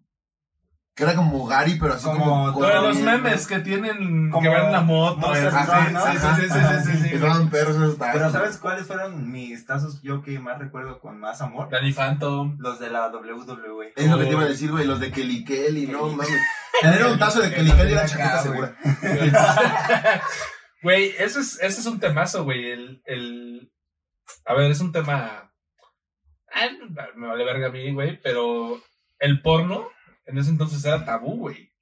Que era como Gary, pero así Como como. Pero los memes que tienen, Como que van en la moto. Sí, sí, sí, sí, sí, sí, sí, Que estaban perros esos tazos. Pero ¿sabes cuáles fueron mis tazos yo que más recuerdo con más amor? Danny Phantom. Los de la WWE. Es lo que te iba a decir, güey, los de Kelly Kelly, no mames. Tener un tazo de Kelly Kelly era chaqueta segura. Güey, ese es, ese es un temazo, güey. El, el... A ver, es un tema. Ay, me vale verga a mí, güey, pero el porno en ese entonces era tabú, güey.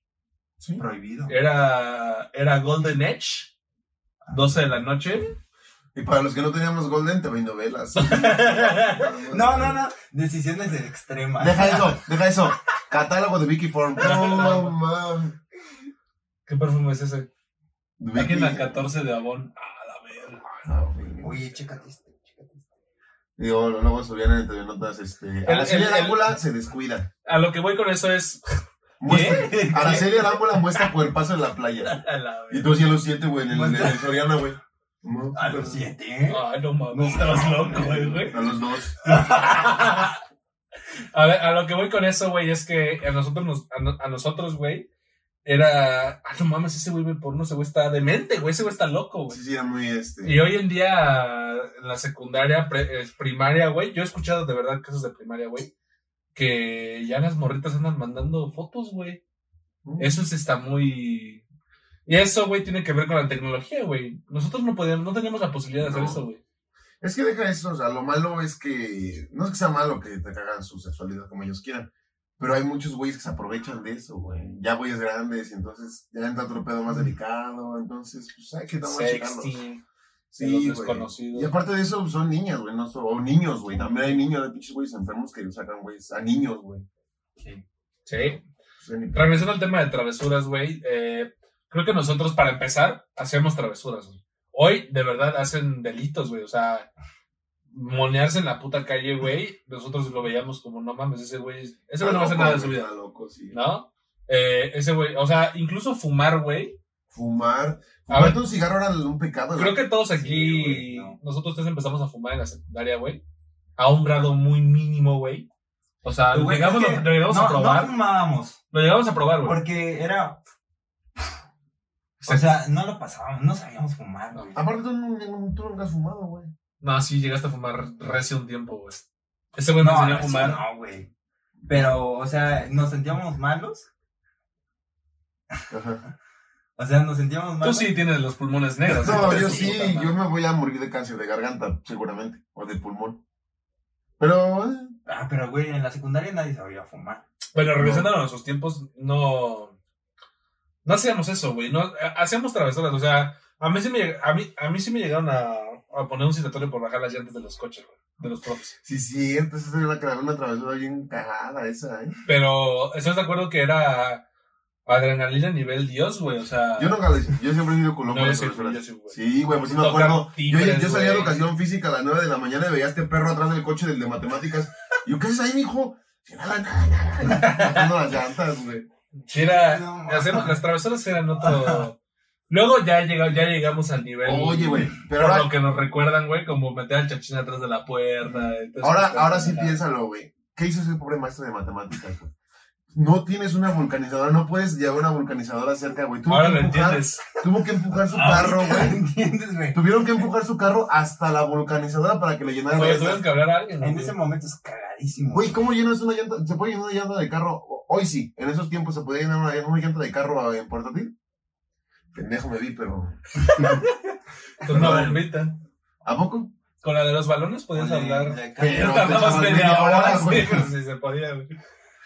Sí. Prohibido. Era, era Golden Edge, 12 de la noche. Y para los que no teníamos Golden, te novelas. No, no, no. Decisiones extremas. Deja eso, deja eso. Catálogo de Vicky Form. No, mames. ¿Qué perfume es ese? Vicky. Página 14 de Avon. Ah, la verga. Güey. Oye, chécate. Digo, luego subían en TV Notas, este... El- Araceli el- Arámbula se descuida. A lo que voy con eso es. Muestra, ¿Qué? Araceli Arámbula muestra cuerpazo en la playa. Y tú hacías los siete, güey, en el, en el Soriana, güey. A los siete, ¿eh? Ay, no mames, estabas loco, güey, güey. A los dos. A ver, a lo que voy con eso, güey, es que a nosotros, nos, a, no- a nosotros, güey, era. Ah, no mames, ese güey ve porno, ese güey está demente, güey, ese güey está loco, güey. Sí, sí, era muy, este... Y hoy en día, en la secundaria, pre- primaria, güey, yo he escuchado de verdad casos de primaria, güey, que ya las morritas andan mandando fotos, güey. Eso sí está muy... Y eso, güey, tiene que ver con la tecnología, güey. Nosotros no podíamos, no teníamos la posibilidad de hacer eso, güey. Es que deja eso, o sea, lo malo es que... No es que sea malo que te cagan su sexualidad como ellos quieran. Pero hay muchos güeyes que se aprovechan de eso, güey. Ya güeyes grandes, y entonces ya entra otro pedo más delicado. Entonces, pues hay que tomar de Sí, los desconocidos. Y aparte de eso, son niñas, güey, no son- o niños, güey. También hay niños, hay pinches güeyes enfermos que sacan, güey, a niños, güey. Sí. Sí. Regresando al tema de travesuras, güey, eh, creo que nosotros, para empezar, hacíamos travesuras, güey. Hoy, de verdad, hacen delitos, güey. O sea, monearse en la puta calle, güey, nosotros lo veíamos como, no mames, ese güey, ese güey no va a hacer nada de su vida, loco, sí. ¿no? Eh, ese güey, o sea, incluso fumar, güey. Fumar. A ver. Un cigarro era un pecado. Creo que todos aquí, Sí, güey, no. nosotros tres empezamos a fumar en la secundaria, güey. A un grado muy mínimo, güey. O sea, llegamos, es que lo llegamos a probar. No fumábamos. Lo llegamos a probar, güey. Porque era. O sea, no lo pasábamos, no sabíamos fumar, güey. Aparte, tú, no- tú nunca has fumado, güey. No, sí, llegaste a fumar recio un tiempo, güey. Ese güey me No, enseñó a eso fumar. no, güey. Pero, o sea, nos sentíamos malos. Ajá. O sea, nos sentíamos Tú malos. sí tienes los pulmones negros. No, yo sí, yo me voy a morir de cáncer de garganta, seguramente. O de pulmón. Pero, eh, Ah, pero, güey, en la secundaria nadie sabía fumar. Bueno, regresando a nuestros tiempos, no. No hacíamos eso, güey. No, ha- hacíamos travesuras. O sea, a mí sí me, a mí, a mí sí me llegaron a, a poner un citatorio por bajar las llantas de los coches, güey. De los profes. sí, sí, entonces era una, tra- una travesura bien cagada esa, ¿eh? Pero, ¿estás de acuerdo que era adrenalina a nivel Dios, güey? O sea. Yo nunca lo hice, yo siempre he ido con No, las sí, travesuras. sí, güey. Sí, güey, pues sí me acuerdo. Yo, timbres, yo salía de educación física a las 9 de la mañana y veía a este perro atrás del coche del de matemáticas. Y yo, ¿qué haces ahí, mijo? Y Nada, nada, nada. Bajando las llantas, güey. Sí, era. No, hacemos, las travesuras eran otro. Luego ya, ya llegamos al nivel. Oye, güey, pero por ahora, lo que nos recuerdan, güey, como meter al chachín atrás de la puerta. ahora, ahora sí piénsalo, güey. ¿Qué hizo ese pobre maestro de matemáticas, güey? No tienes una vulcanizadora, no puedes llevar una vulcanizadora cerca, güey. Ahora que lo empujar- entiendes. Tuvo que empujar su carro, güey. ¿Entiendes, güey? Tuvieron que empujar su carro hasta la vulcanizadora para que le llenara Oye, tuvieron que hablar a alguien. En güey. ese momento es cagadísimo. Güey, ¿cómo llenas una llanta? ¿Se puede llenar una llanta de carro? Hoy sí, en esos tiempos se podía llenar una, una llanta de carro en portátil. Pendejo me vi, pero. Con una bombita. ¿A poco? Con la de los balones podías Oye, hablar. Pero tardabas media hora, hora, sí, güey. sí se podía, güey.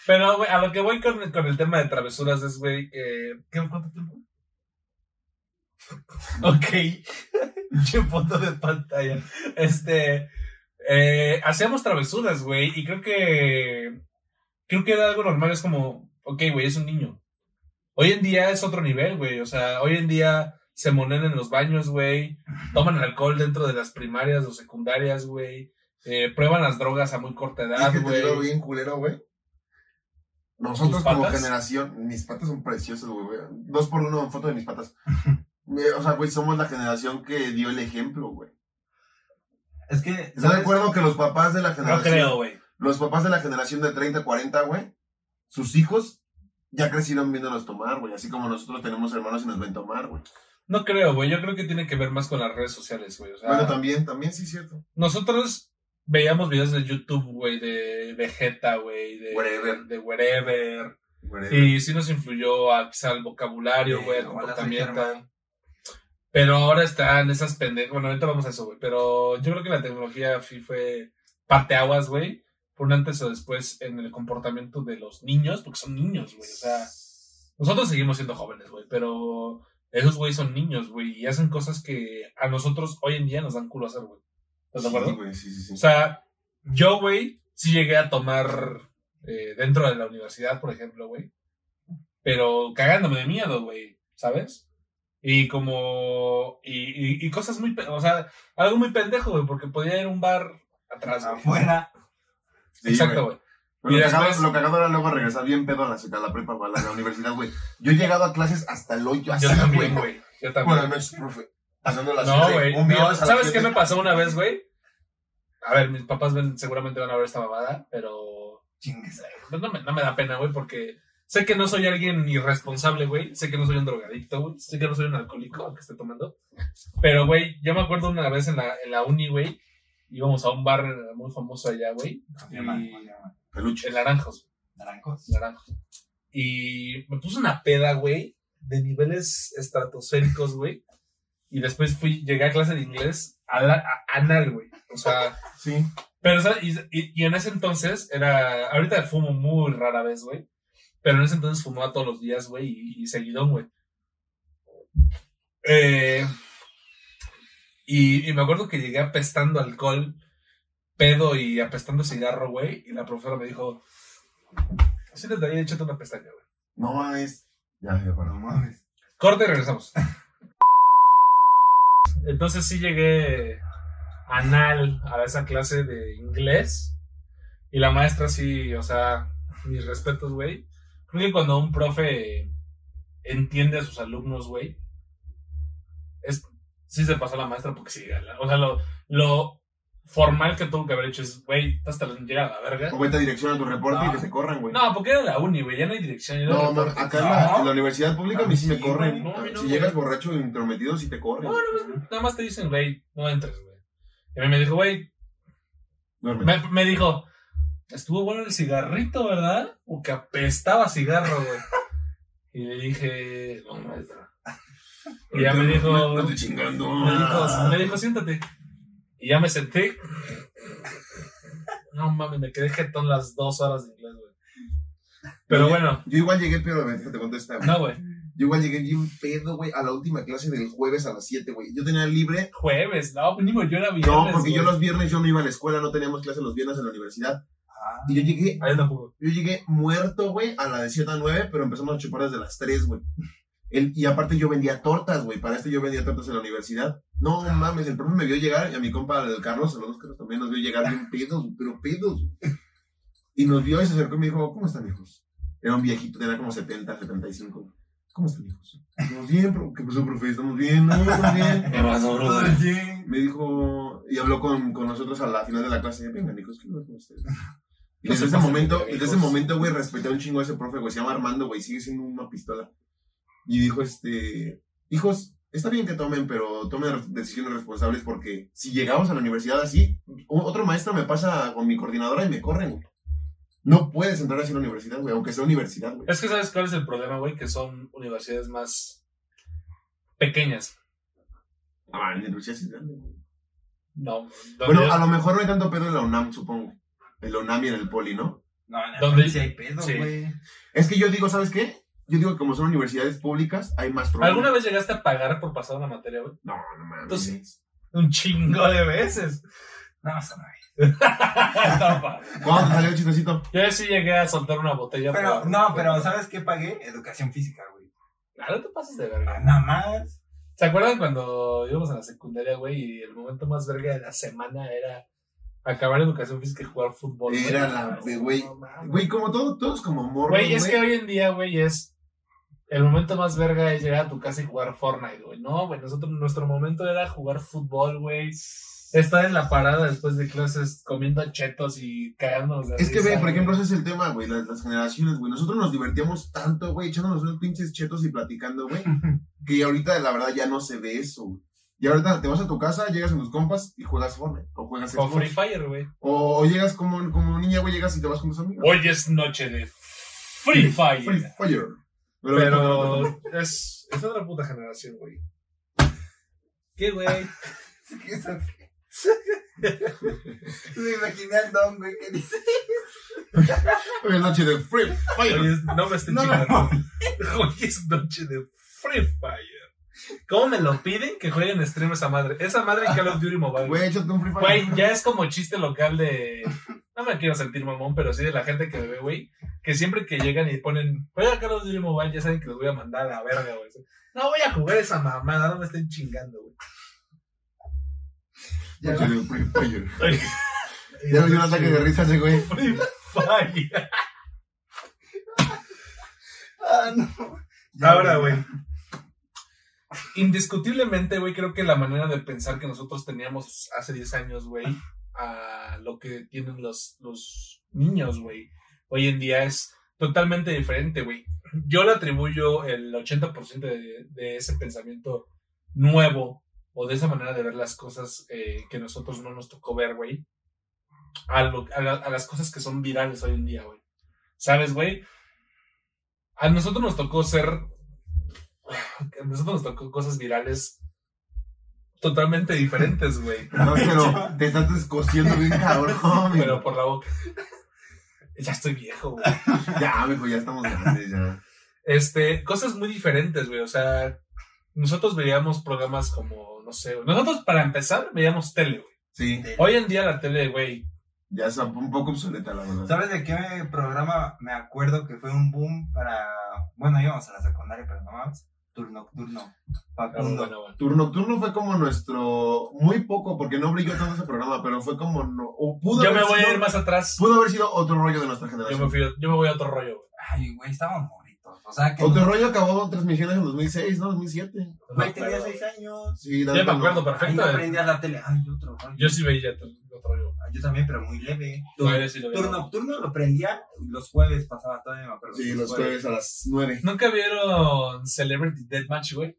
Pero, güey, a lo que voy con, con el tema de travesuras es, güey, eh, ¿qué, ¿cuánto tiempo? ok. Yo foto de pantalla. Este, eh, hacíamos travesuras, güey, y creo que, creo que era algo normal, es como, ok, güey, es un niño. Hoy en día es otro nivel, güey, o sea, hoy en día se monen en los baños, güey, toman alcohol dentro de las primarias o secundarias, güey, eh, prueban las drogas a muy corta Es edad, que te digo güey. bien culero, güey. Nosotros ¿Tus como patas? generación, mis patas son preciosas, güey. güey. Dos por uno en foto de mis patas. Me- o sea, güey, somos la generación que dio el ejemplo, güey. Es que, ¿Estás de acuerdo que los papás de la No generación... creo, güey. Los papás de la generación de 30, 40, güey, sus hijos ya crecieron viéndolos tomar, güey. Así como nosotros tenemos hermanos y nos ven tomar, güey. No creo, güey. Yo creo que tiene que ver más con las redes sociales, güey. O sea, Bueno, también, también sí es cierto. nosotros veíamos videos de YouTube, güey, de Vegeta, güey, de Wherever. de Wherever. Y sí nos influyó a, quizá al vocabulario, güey, hola, soy comportamiento. Pero ahora están esas pendejas. Bueno, ahorita vamos a eso, güey. Pero yo creo que la tecnología fue parteaguas, güey. Por un antes o después en el comportamiento de los niños, porque son niños, güey. O sea, nosotros seguimos siendo jóvenes, güey. Pero esos güey son niños, güey. Y hacen cosas que a nosotros hoy en día nos dan culo hacer, güey. ¿Estás de acuerdo? Sí, güey, sí, sí, sí. O sea, yo, güey, sí llegué a tomar eh, dentro de la universidad, por ejemplo, güey. Pero cagándome de miedo, güey, ¿sabes? Y como. Y, y, y cosas muy. O sea, algo muy pendejo, güey, porque podía ir a un bar atrás, güey. Afuera. Sí, Exacto, güey. güey. Pero Y lo, cagado, después- lo cagado era luego regresar bien pedo a la, a la prepa, güey, a la universidad, güey. Yo he llegado a clases hasta el hoyo así, Yo también, güey. güey. Yo también. Buenas noches, profe. Pasando las No, güey. no. ¿Sabes qué me pasó una vez, güey? A ver, mis papás ven, seguramente van a ver esta mamada, pero Chingues. pues no, me, no me da pena, güey, porque sé que no soy alguien irresponsable, güey. Sé que no soy un drogadicto, güey. Sé que no soy un alcohólico que esté tomando. Pero, güey, yo me acuerdo una vez en la, en la uni, güey. Íbamos a un bar muy famoso allá, güey. Peluche. En Naranjos. Naranjos. Naranjos. Y me puse una peda, güey, de niveles estratosféricos, güey. Y después fui, llegué a clase de inglés a la- a- anal, güey. O sea, Sí. pero, ¿sabes? Y, y- y en ese entonces era. Ahorita fumo muy rara vez, güey. Pero en ese entonces fumaba todos los días, güey, y, y seguidón, güey. Eh, y, y me acuerdo que llegué apestando alcohol, pedo y apestando cigarro, güey. Y la profesora me dijo: Siéntate ahí, échate una pestaña, güey. No mames. Ya, ya, No para. mames. Corte y regresamos. Entonces sí llegué anal a esa clase de inglés. Y la maestra sí, o sea, mis respetos, güey. Creo que cuando un profe entiende a sus alumnos, güey, es, sí se pasó la maestra porque sí, o sea, lo, lo formal que tuvo que haber hecho es, güey, hasta la llega a la verga. O vete a dirección a tu reporte No. y que te corran, güey. No, porque era la uni, güey, ya no hay dirección. no reporte. acá en la, No. en la universidad pública a mí sí me corren. no, no, si llegas borracho e intrometido, sí te corren. No, no, nada más te dicen, güey, no entres, güey. Y a mí me dijo, güey, me, me dijo, estuvo bueno el cigarrito, ¿verdad? O que apestaba cigarro, güey. Y le dije, no, maestra. Y ya me dijo, No, no estoy chingando. me dijo, me dijo, siéntate. Y ya me senté. No mames, me quedé jetón las dos horas de inglés, güey. Pero bueno, Yo igual llegué, pero te contesta. güey. no, güey. Yo igual llegué bien pedo, güey, a la última clase del jueves a las 7, güey. Yo tenía libre. Jueves, no, mínimo yo era viernes. No, porque yo los viernes yo no iba a la escuela, no teníamos clase los viernes en la universidad. Ah. Y yo llegué, Ahí tampoco. yo llegué muerto, güey, a la de 7 a 9, pero empezamos a chupar desde las 3, güey. El- y aparte yo vendía tortas, güey. Para esto yo vendía tortas en la universidad. No mames, el profe me vio llegar y a mi compa el Carlos, a los dos Carlos también nos vio llegar bien pedos, pero pedos. Y nos vio y se acercó y me dijo, ¿cómo están, hijos? Era un viejito, tenía como 70, 75. ¿Cómo están, hijos? Estamos bien, pro- ¿qué pasó, profe? ¿Estamos bien? No, estamos bien. ¿Qué pasó, brother? Me dijo, y habló con, con nosotros a la final de la clase. Vengan, hijos, ¿qué con ustedes? Y desde se ese momento, de desde ese momento, güey, respeté un chingo a ese profe, güey. Se llama Armando, güey. Sigue siendo una pistola. Y dijo, este, hijos, está bien que tomen, pero tomen decisiones responsables porque si llegamos a la universidad así, otro maestro me pasa con mi coordinadora y me corren, güey. No puedes entrar así a la universidad, güey, aunque sea universidad, güey. Es que sabes cuál es el problema, güey, que son universidades más pequeñas. Ah, en la universidad sí es grande, güey. No. Bueno, a lo mejor no hay tanto pedo en la UNAM, supongo. En la UNAM y en el Poli, ¿no? No, en el ¿Dónde? Poli sí hay pedo, Sí. güey. Es que yo digo, ¿sabes qué? Yo digo que como son universidades públicas, hay más problemas. ¿Alguna vez llegaste a pagar por pasar una materia, güey? No, no mames. Entonces- Un chingo de veces. No, no. ¿Cuándo te salió el chistecito? Yo sí llegué a soltar una botella. Pero, por- no, pero ¿sabes qué pagué? Educación física, güey. Ah, no te pases de Ah, verga. Nada más. ¿Se acuerdan cuando íbamos a la secundaria, güey, y el momento más verga de la semana era acabar educación física y jugar fútbol? güey? Era la de, güey. No mames. Güey, como todo, todos como morros, Güey, es que hoy en día, güey, es. El momento más verga es llegar a tu casa y jugar Fortnite, güey. No, güey, nosotros, nuestro momento era jugar fútbol, güey. Estar en la parada después de clases comiendo chetos y cagándonos de Es que, ve, por ejemplo, güey. ese es el tema, güey, las, las generaciones, güey. Nosotros nos divertíamos tanto, güey, echándonos unos pinches chetos y platicando, güey, que ahorita, la verdad, ya no se ve eso, güey. Y ahorita te vas a tu casa, llegas con tus compas y juegas Fortnite, o juegas O. Free Fire, güey. O, o llegas como, como niña, güey, llegas y te vas con tus amigos. Hoy es noche de Free Fire. Free Fire. Pero es, es otra puta generación, güey. ¿Qué, güey? ¿Qué es? Me imaginé al Don, güey, que dice. Hoy es noche de Free Fire. Hoy es- no me No, chingando. Hoy es noche de Free Fire. ¿Cómo me lo piden que jueguen stream esa madre? Esa madre en Call of Duty Mobile. Güey, échate un Free Fire. Güey, ya es como chiste local de. No me quiero sentir mamón, pero sí de la gente que me ve, güey. Que siempre que llegan y ponen, juega Call of Duty Mobile, ya saben que los voy a mandar a la verga, güey. No voy a jugar esa mamada, no me estén chingando, güey. Ya, Noche de Free Fire. Ya me dio un ataque de risa ese, güey. Free Fire. Ah, no. Ya, Ahora, güey. Indiscutiblemente, güey, creo que la manera de pensar que nosotros teníamos hace 10 años, güey, a lo que tienen los, los niños, güey, hoy en día es totalmente diferente, güey. Yo le atribuyo el 80% de, de ese pensamiento nuevo o de esa manera de ver las cosas eh, que nosotros no nos tocó ver, güey, a, lo- a la- a las cosas que son virales hoy en día, güey. ¿Sabes, güey? A nosotros nos tocó ser. A nosotros nos tocó cosas virales totalmente diferentes, güey. No, pero te estás descosiendo bien cabrón. Pero Pero por la boca. Ya estoy viejo, güey. ya, mijo, ya estamos grandes, ya. Este, cosas muy diferentes, güey. O sea, nosotros veíamos programas como, no sé, güey. nosotros para empezar veíamos tele, güey. Sí, Hoy en día la tele, güey. ya es un poco obsoleta, la verdad. ¿Sabes de qué programa me acuerdo que fue un boom para. Bueno, íbamos a la secundaria, pero no más. Turno nocturno. ah, Facundo. bueno, bueno. Turno Nocturno fue como nuestro. Muy poco, porque no brilló tanto ese programa, pero fue como. No, o pudo Yo me haber voy a sido- ir más atrás. Pudo haber sido otro rollo de nuestra Yo generación. me, fui, yo me voy a otro rollo, güey. Ay, güey, estábamos morritos. O sea que. Otro rollo acabó en transmisiones en 2006, ¿no? 2007. No Güey, tenía acuerdo, seis años. Sí. Ya me acuerdo Ahí perfecto. no de- prendías la tele. Ay, otro rollo. Yo sí veía otro rollo. Ah, Yo también, pero muy leve. Sí lo. Turno nocturno lo prendía los jueves, pasaba todavía me acuerdo. Sí, los jueves a las 9. ¿Nunca vieron Celebrity Deathmatch, güey?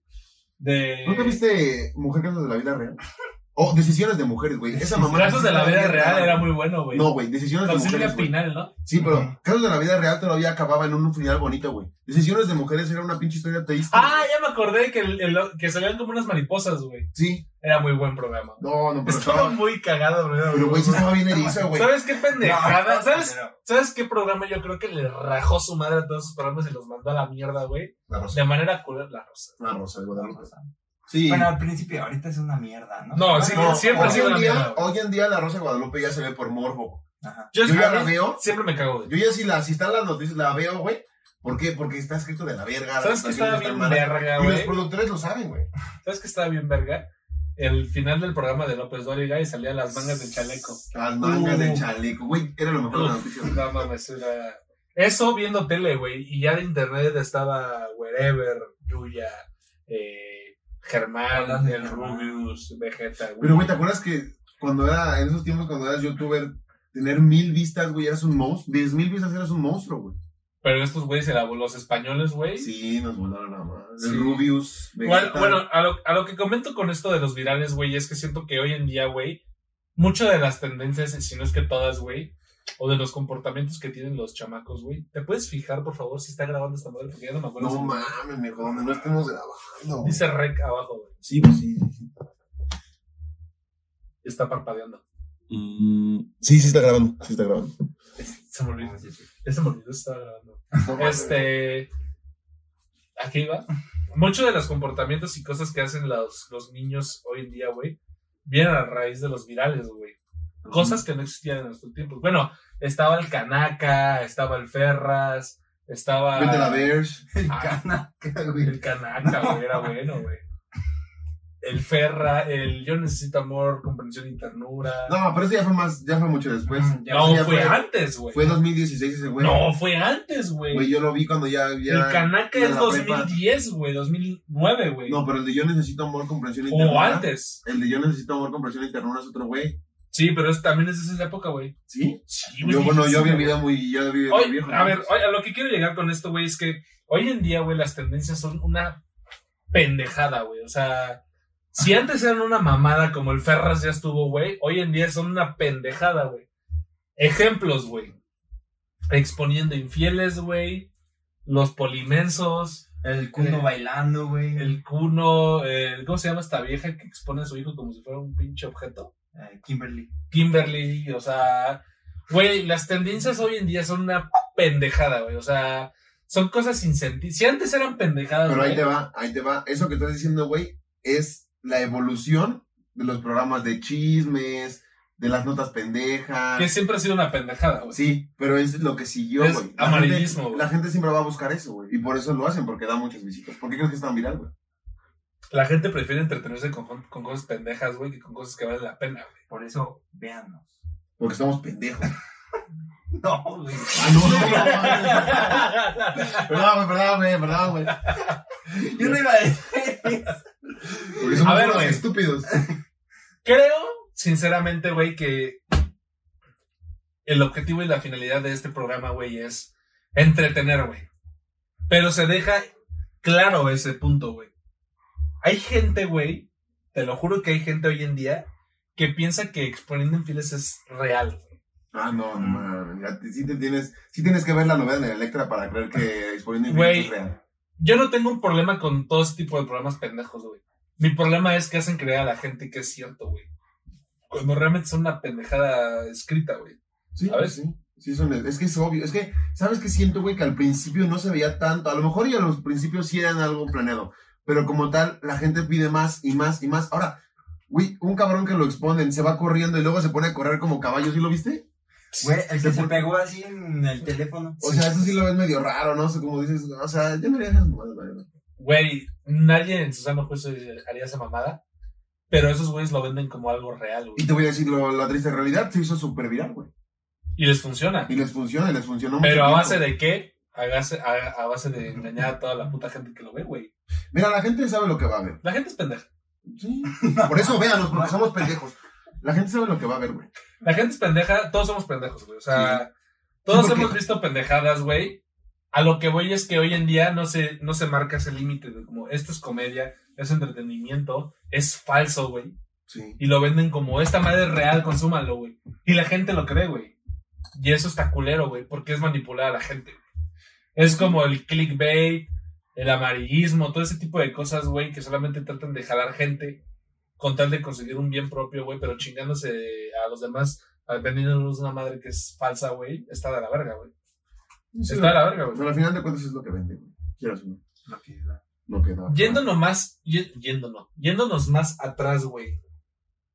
De... ¿Nunca viste Mujer Casos de la Vida Real? O Decisiones de Mujeres, güey. Esa mamá. Casos de la vida real era muy bueno, güey. No, güey, Decisiones de Con Silvia Mujeres. güey. Pinal, ¿no? Sí, pero. Casos de la Vida Real todavía acababa en un final bonito, güey. Decisiones de Mujeres era una pinche historia triste. Ah, ya me acordé que, el- el- que salían como unas mariposas, güey. Sí. Era muy buen programa. No, no, pero Estaba estaba. muy cagado, güey. Pero, güey, sí estaba bien erizo, güey. ¿Sabes qué pendejada? No, ¿Sabes, ¿Sabes qué programa yo creo que le rajó su madre a todos sus programas y los mandó a la mierda, güey? La Rosa. De manera culera, la rosa. La Rosa de Guadalupe. Bueno, Sí. al principio, ahorita es una mierda, ¿no? No, sí, No, siempre ha hoy sido en una día, mierda, güey. Hoy en día la Rosa de Guadalupe ya se ve por morbo. Ajá. Yo, Yo ya a la veo. Siempre me cago, güey. Yo ya si, la, si están las noticias la veo, güey. ¿Por qué? Porque está escrito de la verga. ¿Sabes qué estaba bien verga, Y los güey? productores lo saben, güey. ¿Sabes qué estaba bien verga? El final del programa de López Dóriga y salían las mangas del chaleco. Las mangas Uh. de chaleco, güey. Era lo mejor de las noticias. Uf, no mames, era... Eso viendo tele, güey. Y ya de internet estaba Wherever, Yuya, eh, Germán, el. Rubius, Vegeta, güey. Pero, güey, ¿te acuerdas que cuando era, en esos tiempos, cuando eras youtuber, tener mil vistas, güey, eras un monstruo? Diez mil vistas eras un monstruo, güey. Pero estos güeyes, los españoles, güey. Sí, nos volaron la madre. Sí. El Rubius, Bueno, Vegeta. bueno, a lo, a lo que comento con esto de los virales, güey, es que siento que hoy en día, güey, muchas de las tendencias, si no es que todas, güey, o de los comportamientos que tienen los chamacos, güey, ¿te puedes fijar, por favor, si está grabando esta madre? Porque ya no me acuerdo. No si- mames, mijo, donde no estemos grabando. Dice rec abajo, güey. Sí, pues sí. Está parpadeando. Mm, sí, sí está grabando. Sí está grabando. Se me olvidó. Ese me olvidó, está grabando. No. Este. Aquí va. Muchos de los comportamientos y cosas que hacen los, los niños hoy en día, güey, vienen a raíz de los virales, güey. Cosas que no existían en nuestros tiempos. Bueno, estaba el Kanaka, estaba el Ferras, estaba. Vete la Bears. El Ah. canaca, güey. El Kanaka, güey, era bueno, güey. el Ferra, el Yo necesito amor, comprensión y ternura. No, pero eso ya fue más, ya fue mucho después. Ya No, fue antes, güey. Fue 2016 ese güey. No, fue antes, güey. Güey, yo lo vi cuando ya. ya el Kanaka iba a es la prepa. 2010, güey, 2009, güey. No, pero el de Yo necesito amor, comprensión y ternura. o antes. El de Yo necesito amor, comprensión y ternura es otro güey. Sí, pero es, también es de esa época, güey. ¿Sí? Sí, Yo, bueno, yo vi viejísimo, el video muy. Yo el Hoy, viejo. a ver, hoy, a lo que quiero llegar con esto, güey, es que hoy en día, güey, las tendencias son una pendejada, güey. O sea, si antes eran una mamada como el Ferras ya estuvo, güey, hoy en día son una pendejada, güey. Ejemplos, güey. Exponiendo infieles, güey. Los polimensos. El cundo Eh, bailando, güey. El cuno. el- ¿Cómo se llama esta vieja que expone a su hijo como si fuera un pinche objeto? Eh, Kimberly. Kimberly, o sea, güey, las tendencias hoy en día son una pendejada, güey, o sea, son cosas sin sentido. Si antes eran pendejadas, Pero ahí te va, ahí te va. Eso que estás diciendo, güey, es la evolución de los programas de chismes, de las notas pendejas. que siempre ha sido una pendejada, güey. Sí, pero es lo que siguió, Es güey. La amarillismo, gente- güey. La gente siempre va a buscar eso, güey. Y por eso lo hacen, porque da muchas visitas. ¿Por qué crees que es tan viral, güey? La gente prefiere entretenerse con, con cosas pendejas, güey, que con cosas que valen la pena, güey. Por eso, véanos. Porque estamos pendejos. No, güey. Ah, no, no, no. Perdón, güey, perdón, güey, perdón, güey. Yo no iba a decir eso. Porque somos A ver, güey. estúpidos. Creo, sinceramente, güey, que el objetivo y la finalidad de este programa, güey, es entretener, güey. Pero se deja claro ese punto, güey. Hay gente, güey, te lo juro que hay gente hoy en día que piensa que exponiendo infieles es real, güey. Ah, no, no, te- Sí, te tienes, sí tienes que ver la novela de Electra para creer que exponiendo Güey. infinitos es real. Yo no tengo un problema con todo ese tipo de programas pendejos, güey. Mi problema es que hacen creer a la gente que es cierto, güey. Cuando realmente son una pendejada escrita, güey. Sí, ¿Sabes? sí. Sí, son, es que es obvio. Es que, ¿sabes qué siento, güey? Que al principio no se veía tanto. A lo mejor y a los principios sí eran algo planeado. Pero como tal, la gente pide más y más y más. Ahora, güey, un cabrón que lo exponen se va corriendo y luego se pone a correr como caballo. ¿Sí lo viste? Güey, el Se que se pone- pegó así en el teléfono. O sea, eso sí lo ves medio raro, ¿no? O sea, como dices, o sea, yo no haría esas mamadas. Güey, nadie en su sano juicio haría esa mamada. Pero esos güeyes lo venden como algo real, Y güey. te voy a decir lo- la triste realidad, se hizo súper viral, güey. Y les funciona. Y les funciona, y les funcionó mucho Pero a tiempo. base de qué? A base, a, a base de engañar a toda la puta gente que lo ve, güey. Mira, la gente sabe lo que va a ver. La gente es pendeja. Sí. Por eso véanos, porque somos pendejos. La gente sabe lo que va a ver, güey. La gente es pendeja, todos somos pendejos, güey. O sea, todos Sí, hemos visto pendejadas, güey. A lo que voy es que hoy en día no se, no se marca ese límite de como esto es comedia, es entretenimiento, es falso, güey. Sí. Y lo venden como esta madre es real, consúmalo, güey. Y la gente lo cree, güey. Y eso está culero, güey, porque es manipular a la gente. Es como el clickbait, el amarillismo, todo ese tipo de cosas, güey, que solamente tratan de jalar gente con tal de conseguir un bien propio, güey, pero chingándose a los demás, vendiéndonos una madre que es falsa, güey, está de la verga, güey. Sí, Está de la verga, güey. Pero al final de cuentas es lo que vende, güey. Quieras o no. Lo que da. No queda. Yéndonos más, yéndonos, yéndonos más atrás, güey.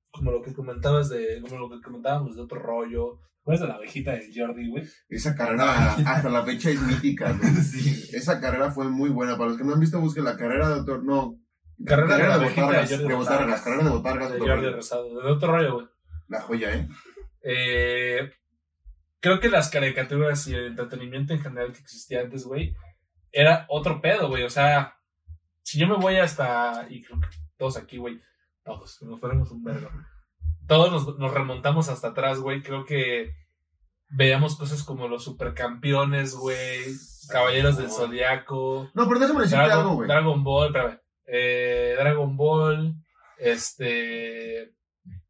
Como lo que comentabas de, como lo que comentábamos de otro rollo. ¿Cuál es de la abejita de Jordi, güey? Esa carrera hasta la fecha es mítica, güey. Sí. Esa carrera fue muy buena. Para los que no han visto, busquen la carrera de otro. No. Carrera de de botargas. Jordi De botargas. Carrera de botargas. De Jordi. Rosado. De otro rollo, güey. La joya, ¿eh? Eh, creo que las caricaturas y el entretenimiento en general que existía antes, güey, era otro pedo, güey. O sea, si yo me voy hasta. Y creo que todos aquí, güey. Todos, nos ponemos un vergo. Todos nos, nos remontamos hasta atrás, güey. Creo que veíamos cosas como los supercampeones, güey. Caballeros del Zodiaco. No, pero déjame decirte algo, Dragon, güey. Dragon Ball, espérame. Eh, Dragon Ball. Este.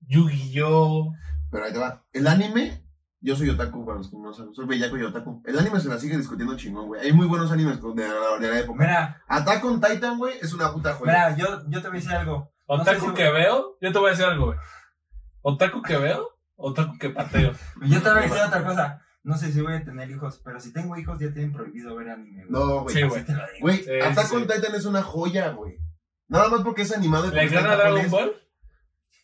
Yu-Gi-Oh! Pero ahí te va. El anime. Yo soy otaku, para los que no saben. Soy bellaco y otaku. El anime se la sigue discutiendo chingón, güey. Hay muy buenos animes de la, de la época. Mira, Attack on Titan, güey, es una puta joya. mira, yo, yo te voy a decir algo. No sé Otaku si- que veo, yo te voy a decir algo, güey. Otaku que veo, otaku que pateo. Yo te voy a decir otra cosa. No sé si voy a tener hijos, pero si tengo hijos ya tienen prohibido ver anime. güey. No, güey. Sí, güey. Güey, Sí, Attack sí, on sí. Titan es una joya, güey. Nada más porque es animado y ¿Le porque está en gana Dragon. Ball?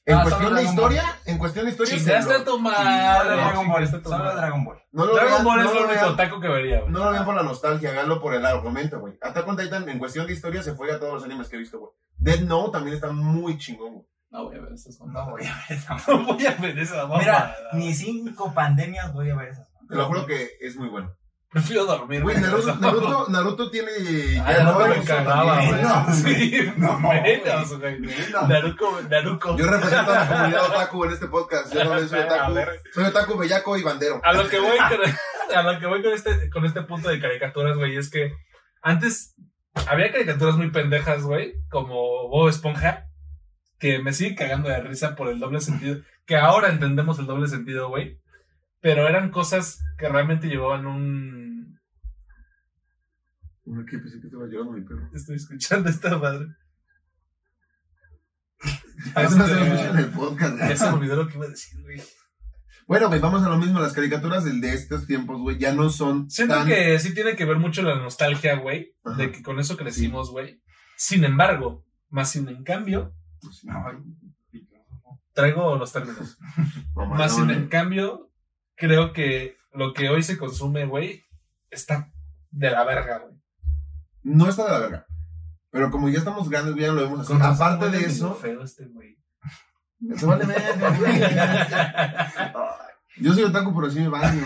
En Ah, cuestión de Dragon historia, en cuestión de historia. se Chingaste a tu Solo madre. Dragon Ball. Solo. Dragon Ball. No lo Dragon vean, Ball es lo lo único vean- otaku que vería, güey. No lo vean por la nostalgia, háganlo por el argumento, güey. Attack on Titan, en cuestión de historia, se fue a todos los animes que he visto, güey. Dead Note también está muy chingón, güey. No voy a ver esas No mamadas. voy a ver esa No voy a ver esa mamada. Mira, ni cinco pandemias voy a ver esas. Te lo juro que es muy bueno. Prefiero dormir. Güey, Naruto. Naruto, Naruto tiene. Ah, ya no, no, me cagaba, güey. No, Sí, no, menos, güey. No. Naruto, Naruto. Yo represento a la comunidad otaku en este podcast. Yo no soy otaku. Soy otaku, bellaco y bandero. A lo que voy con, a lo que voy con este, con este punto de caricaturas, güey, es que antes había caricaturas muy pendejas, güey, como Bob Esponja, que me sigue cagando de risa por el doble sentido, que ahora entendemos el doble sentido, güey, pero eran cosas que realmente llevaban un... Uy, ¿Qué pensé que estaba llorando mi perro? Estoy escuchando esta madre. Eso no se lo escucha en el podcast, güey. Ya se me olvidó lo que iba a decir, güey. Bueno, güey, vamos a lo mismo. Las caricaturas del de estos tiempos, güey, ya no son Siento tan... que sí tiene que ver mucho la nostalgia, güey, de que con eso crecimos, güey. Sin embargo, más sin en cambio, traigo los términos. Más sin en cambio, creo que lo que hoy se consume, güey, está de la verga, güey. No está de la verga. Pero como ya estamos grandes, ya lo vemos así. Aparte de eso, feo este güey. se vale verga, güey. Yo soy otaku, pero sí me baño.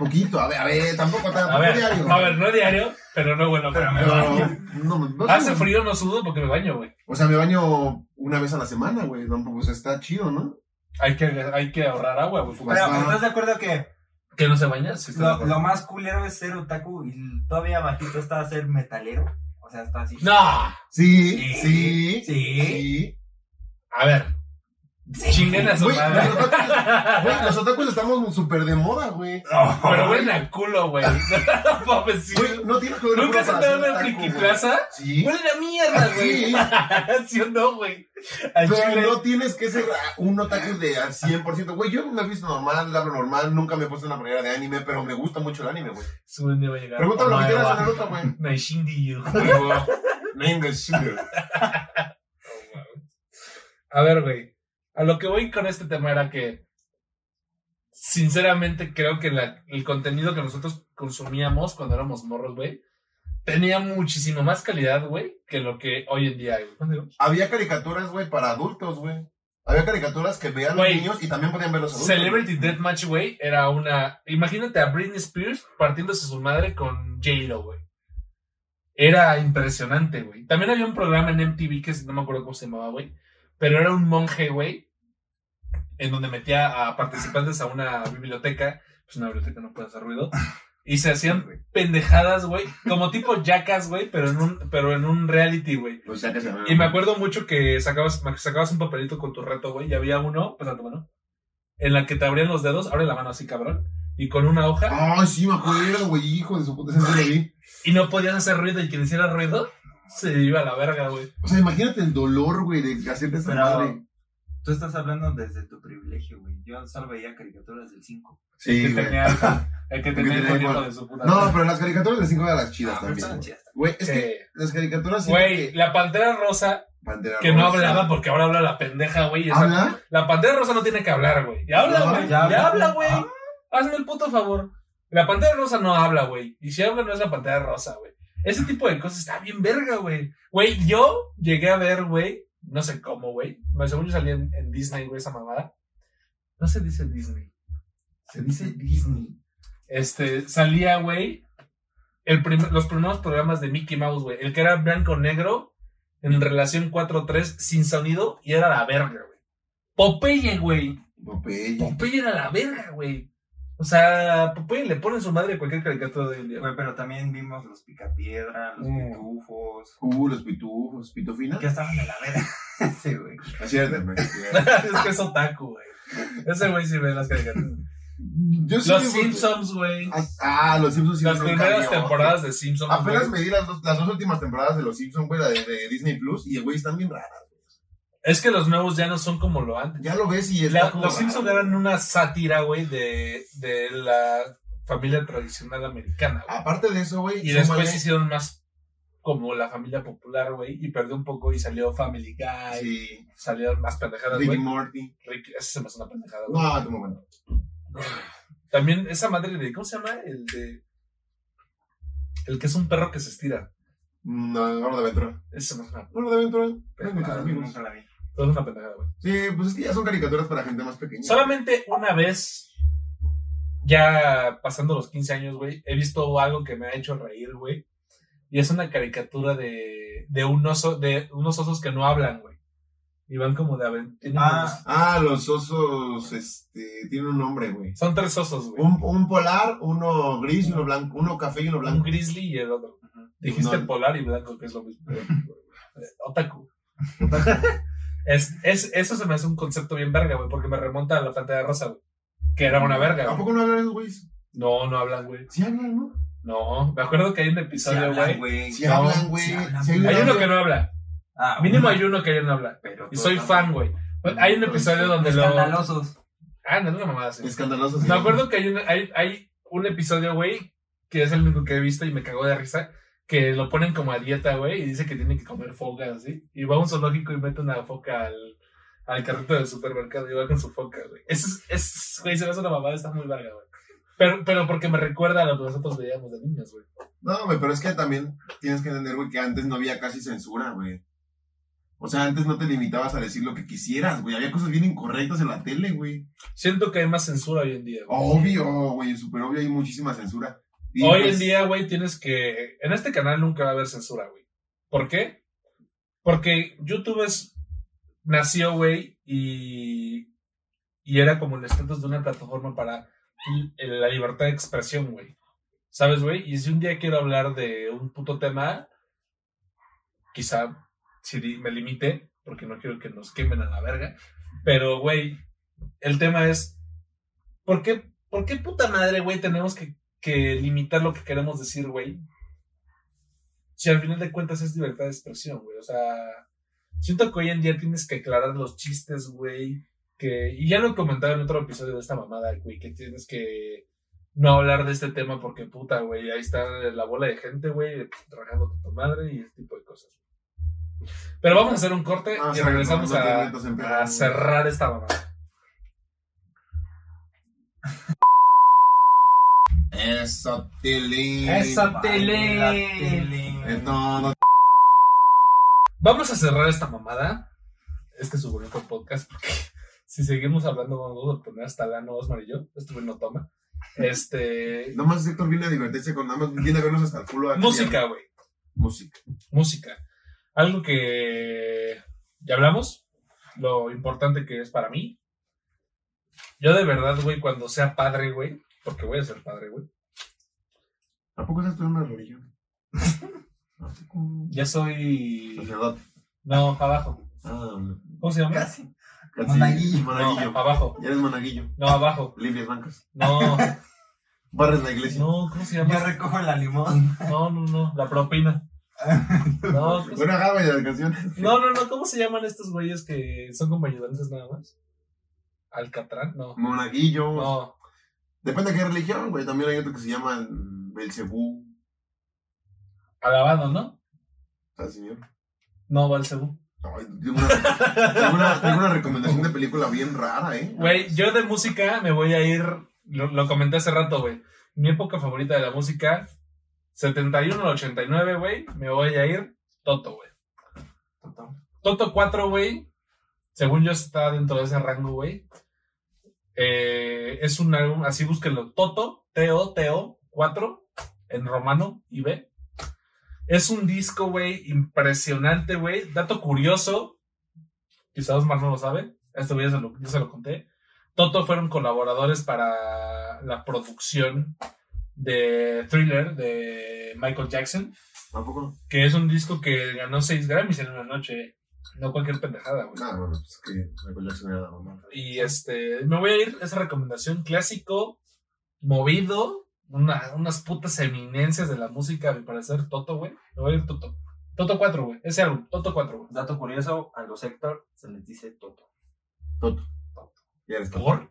Poquito, a ver, a ver, tampoco tan A ver, diario. a ver, no diario, pero no bueno, pero me baño. no, no, Hace frío, no sudo porque me baño, güey. O sea, me baño una vez a la semana, güey. Tampoco, pues está chido, ¿no? Hay que, hay que ahorrar agua, güey. Pero. ¿estás de acuerdo que ¿Que no se baña? Lo, más culero es ser otaku y todavía bajito está ser metalero? O sea, está así. No, Sí, Sí, sí, sí. sí. a ver. Chinguen a su Güey, madre. los otakus, güey, los otakus estamos súper de moda, güey. Pero huelen a culo, güey. Güey, no tienes que ver ¿Nunca se te ser en la otaku, Friki. Plaza? Sí. Huelen a mierda, güey. ¿Sí o no, güey? Al Pero chile. no tienes que ser ah, un otaku de al 100%. Güey, yo me he visto normal, hablo normal, nunca me he puesto una playera de anime, pero me gusta mucho el anime, güey. Su buen día va a llegar. Pregúntame lo que quieras en Naruto, güey. Naishindi you. Venga, sugar. A ver, güey. A lo que voy con este tema era que, sinceramente, creo que la- el contenido que nosotros consumíamos cuando éramos morros, güey, tenía muchísimo más calidad, güey, que lo que hoy en día hay. Había caricaturas, güey, para adultos, güey. Había caricaturas que vean los niños y también podían ver los adultos. Celebrity Deathmatch, güey, era una. Imagínate a Britney Spears partiéndose su madre con J-Lo, güey. Era impresionante, güey. También había un programa en MTV que no me acuerdo cómo se llamaba, güey. Pero era un monje, güey, en donde metía a participantes a una biblioteca. Pues una biblioteca no puede hacer ruido. Y se hacían pendejadas, güey. Como tipo jackas, güey, pero en un, pero en un reality, güey. Pues Y me acuerdo mucho que sacabas, sacabas un papelito con tu reto, güey, y había uno, pues tu mano, en la que te abrían los dedos, abre la mano así, cabrón, y con una hoja, Ay, sí, me acuerdo, güey, hijo de su puta. Lo vi. y no podías hacer ruido, y quien hiciera ruido, se iba a la verga, güey. O sea, imagínate el dolor, güey, de hacerte esa madre. Tú estás hablando desde tu privilegio, güey. Yo solo veía caricaturas del 5. Sí, que güey. tenía el, el que tenía el de su puta. No, madre. pero las caricaturas de 5 eran las chidas Ah, también. güey. chidas. Güey, es Sí. que las caricaturas. Güey, que la pantera rosa, Pantera que no Rosa. hablaba porque ahora habla la pendeja, güey. esa- ¿Habla? La pantera rosa no tiene que hablar, güey. Ya habla, No, güey. ya habla, güey. Ah. Hazme el puto favor. La pantera rosa no habla, güey. Y si habla, no es la pantera rosa, güey. Ese tipo de cosas está bien verga, güey. Güey, yo llegué a ver, güey. No sé cómo, güey. Según yo salí en, en Disney, güey, esa mamada. No se dice Disney. Se dice Disney. Este, salía, güey. Prim- los primeros programas de Mickey Mouse, güey. El que era blanco-negro en relación 4-3 sin sonido y era la verga, güey. Popeye, güey. Popeye. Popeye era la verga, güey. O sea, Popeye le pone su madre a cualquier caricatura de hoy en día. Güey, pero también vimos los Picapiedra, los Mm. Pitufos. Uh, los pitufos, pitufina. Que estaban de la verga. sí, güey. Así es, güey. es que es otaku, güey. Ese güey sí ve las caricaturas. Yo sí Los Simpsons, güey. Ah, los Simpsons sí Las primeras temporadas de Simpsons. Apenas güey. me di las dos, las dos últimas temporadas de los Simpsons, güey, la de, de Disney Plus, y güey, están bien raras. Es que los nuevos ya no son como lo antes. Ya lo ves y está La- como los raro. Simpsons eran una sátira, güey, de, de la familia tradicional americana. güey. Aparte de eso, güey, Y después hicieron más como la familia popular, güey, y perdió un poco y salió Family Guy, Sí. salieron más pendejadas, Ricky güey. Morty. Rick, ese se me hace una pendejada, güey. No, muy bueno. También esa madre de, ¿cómo se llama? El de... El que es un perro que se estira. No, Hora de Aventura. Ese se me hace una, Hora de Aventura. Pero. Es una pendejada, güey. Sí, pues es que ya son caricaturas para gente más pequeña. Solamente una vez, ya pasando los 15 años, güey, he visto algo que me ha hecho reír, güey. Y es una caricatura de, de un oso, de unos osos que no hablan, güey. Y van como de aventura. Ah, Ah, los osos, este, tienen un nombre, güey. Son tres osos, güey. Un, un polar, uno gris y uno blanco, uno café y uno Un blanco. grizzly y el otro. Dijiste No. polar y blanco, que es lo mismo. Otaku. Es, es, eso se me hace un concepto bien verga, güey, porque me remonta a la pantalla rosa, güey. Que era una verga, ¿A güey. poco no hablan esos güeyes? No, no hablan, güey. Sí hablan, ¿no? No, me acuerdo que hay un sí episodio, hablan, güey. Sí No, hablan, güey. sí hablan, Sí güey. hay uno que no habla. Ah, Mínimo hay uno que ya no habla. pero Y soy fan, güey. Hay un episodio donde lo. Escandalosos. Ah, no, una mamada así. Escandalosos. sí. Me acuerdo que hay un, hay, hay un episodio, güey, que es el único que he visto y me cagó de risa, que lo ponen como a dieta, güey, y dice que tiene que comer focas, así. Y va a un zoológico y mete una foca al, al carrito del supermercado y va con su foca, güey. Eso es, es, güey, se me hace una mamada, está muy larga, güey. Pero, pero porque me recuerda a lo que nosotros veíamos de niños, güey. No, güey, pero es que también tienes que entender, güey, que antes no había casi censura, güey. O sea, antes no te limitabas a decir lo que quisieras, güey. Había cosas bien incorrectas en la tele, güey. Siento que hay más censura hoy en día, güey. Obvio, güey, súper obvio, hay muchísima censura. Y, Hoy pues, en día, güey, tienes que. En este canal nunca va a haber censura, güey. ¿Por qué? Porque YouTube es. Nació, güey, y. Y era como el estatus de una plataforma para la libertad de expresión, güey. ¿Sabes, güey? Y si un día quiero hablar de un puto tema, quizá si me limite, porque no quiero que nos quemen a la verga. Pero, güey, el tema es. ¿Por qué, por qué puta madre, güey, tenemos que que limitar lo que queremos decir, güey. Si al final de cuentas es libertad de expresión, güey. O sea, siento que hoy en día tienes que aclarar los chistes, güey. Que, y ya lo he comentado en otro episodio de esta mamada, güey, que tienes que no hablar de este tema porque puta, güey, ahí está la bola de gente, güey, trabajando con tu madre y ese tipo de cosas. Pero vamos a hacer un corte Ah, y regresamos no, no te a, a cerrar esta mamada. Eso, Tilín. Eso, Tilín. tele. No, no. Vamos a cerrar esta mamada. Este es su bonito podcast. Porque si seguimos hablando, vamos a poner hasta Lano, Osmar y yo. Este güey no toma. Este. Nomás Héctor viene a divertirse con nada más, viene a vernos hasta el culo. Música, güey. Música. Música. Algo que ya hablamos. Lo importante que es para mí. Yo de verdad, güey, cuando sea padre, güey. Porque voy a ser padre, güey. ¿A poco estás estudiando una religión? ¿A poco? Ya soy. Sacerdote. No, para abajo. Ah, ¿Cómo se llama? Casi. casi. Monaguillo. Monaguillo. abajo. Ya eres monaguillo. No, abajo. Limpias bancas. No, Barres la iglesia. no, ¿cómo se Yo llama? recojo la limón. No, no, no, la propina. No, ¿cómo se- Bueno, ajá, güey, de canciones. no, no, no, ¿cómo se llaman estos güeyes que son como ayudantes nada más? Alcatrán, no. Monaguillo. No, Depende de qué religión, güey. También hay otro que se llama Belcebú. alabado, ¿no? ¿Sabes, señor? No, Balcebú. Ay, tengo, una, tengo, una, tengo una recomendación de película bien rara, ¿eh? Güey, yo de música me voy a ir, lo, lo comenté hace rato, güey. Mi época favorita de la música, 71 al 89, güey, me voy a ir Toto, güey. Toto 4, güey, según yo está dentro de ese rango, güey. Eh, es un álbum, así búsquenlo, Toto, T-O-T-O, 4, en romano y B. Es un disco, güey, impresionante, güey. Dato curioso, quizás Osmar no lo sabe, este güey ya se lo, ya se lo conté. Toto fueron colaboradores para la producción de Thriller de Michael Jackson, ¿A poco? que es un disco que ganó 6 Grammys en una noche. No cualquier pendejada, güey. Nada, bueno, pues que Michael Jackson era la mamá. Y este, me voy a ir, esa recomendación clásico, movido, una- unas putas eminencias de la música, a mi parecer, Toto, güey. Me voy a ir Toto. Toto 4, güey. Ese álbum, Toto 4, güey. Dato curioso, a los Héctor se les dice Toto. Toto. Eres Toto. ¿Por?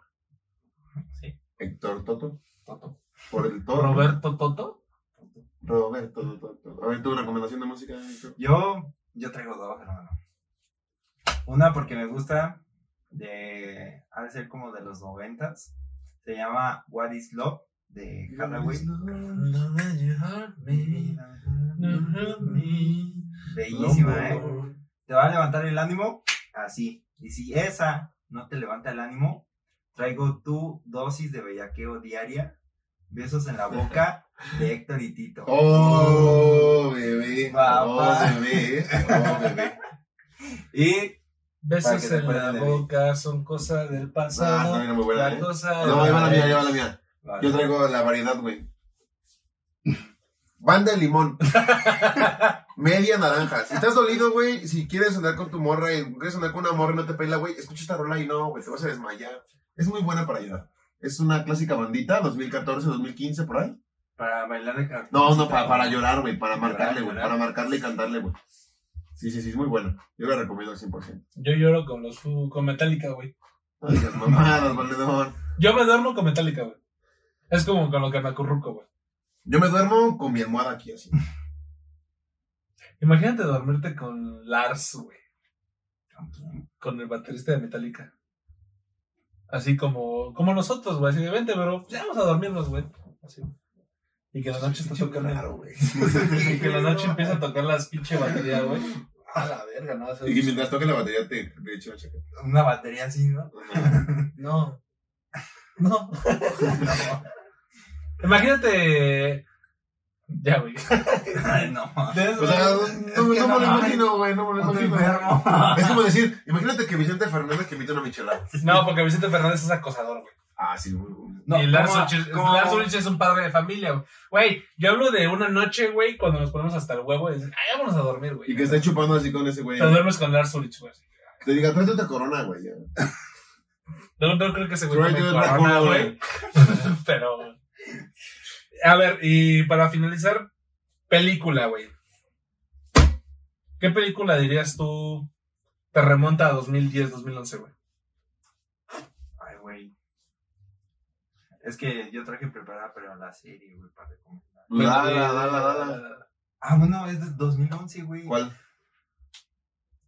Sí. Héctor Toto. Toto. Por el Toto. Roberto Toto. Roberto. Roberto. A ver, tu recomendación de música. Yo, yo traigo dos, hermano. Una porque me gusta, de, ha de ser como de los noventas. Se llama What is Love, de Hathaway. Bellísima, ¿eh? Te va a levantar el ánimo, así. Y si esa no te levanta el ánimo, traigo tu dosis de bellaqueo diaria. Besos en la boca de Héctor y Tito. Oh, bebé. Papá. Oh, bebé. Oh, bebé. Y Besos en la boca son cosas del Ah, pasado. también es muy buena, la ¿eh? cosa No, ahí va la mía, ahí va la mía. Yo traigo la variedad, güey. Banda de limón. Media naranja. Si estás dolido, güey, si quieres andar con tu morra y quieres andar con una morra y no te pela, güey, escucha esta rola y no, güey, te vas a desmayar. Es muy buena para ayudar. Es una clásica bandita, 2014, 2015, por ahí. Para bailar de No, no, para, para llorar, güey, para marcarle, güey, para marcarle y cantarle, güey. Sí, sí, sí, es muy buena. Yo la recomiendo al 100%. Yo lloro con los con Metallica, güey. Mamadas, valedor. Yo me duermo con Metallica, güey. Es como con lo que me acurruco, güey. Yo me duermo con mi almohada aquí, así. Imagínate dormirte con Lars, güey. ¿Con el baterista de Metallica. Así como, como nosotros, güey. Así de vente, pero ya vamos a dormirnos, güey. Así. Y que en la noche está tocando. Claro, güey. Y que en la noche empieza a tocar las pinche batería, güey. A la verga, no. Y que mientras toque la batería te, echo. Una batería así, ¿no? No. No. Imagínate. Ya, güey. Ay, no. O sea, no, Es no, que no no me lo imagino, güey, no me lo imagino. enfermo. Es como decir, imagínate que Vicente Fernández que invita una michelada. No, porque Vicente Fernández es acosador, güey. Ah, sí, bueno. No, y Lars ¿cómo- Ulrich, es un padre de familia, güey. Güey, yo hablo de una noche, güey, cuando nos ponemos hasta el huevo y dices, ay, vámonos a dormir, güey. Y que esté chupando así con ese güey. Te duermes con Lars Ulrich, güey. Te diga, tráete otra corona, güey. No, no creo que ese güey Tráete otra corona, güey. Pero. A ver, y para finalizar, película, güey. ¿Qué película dirías tú te remonta a 2010, 2011, güey? Ay, güey. Es que yo traje preparada, pero la serie, güey, para recomendar. Dala, dala, dala. Ah, bueno, es de 2011, güey. ¿Cuál?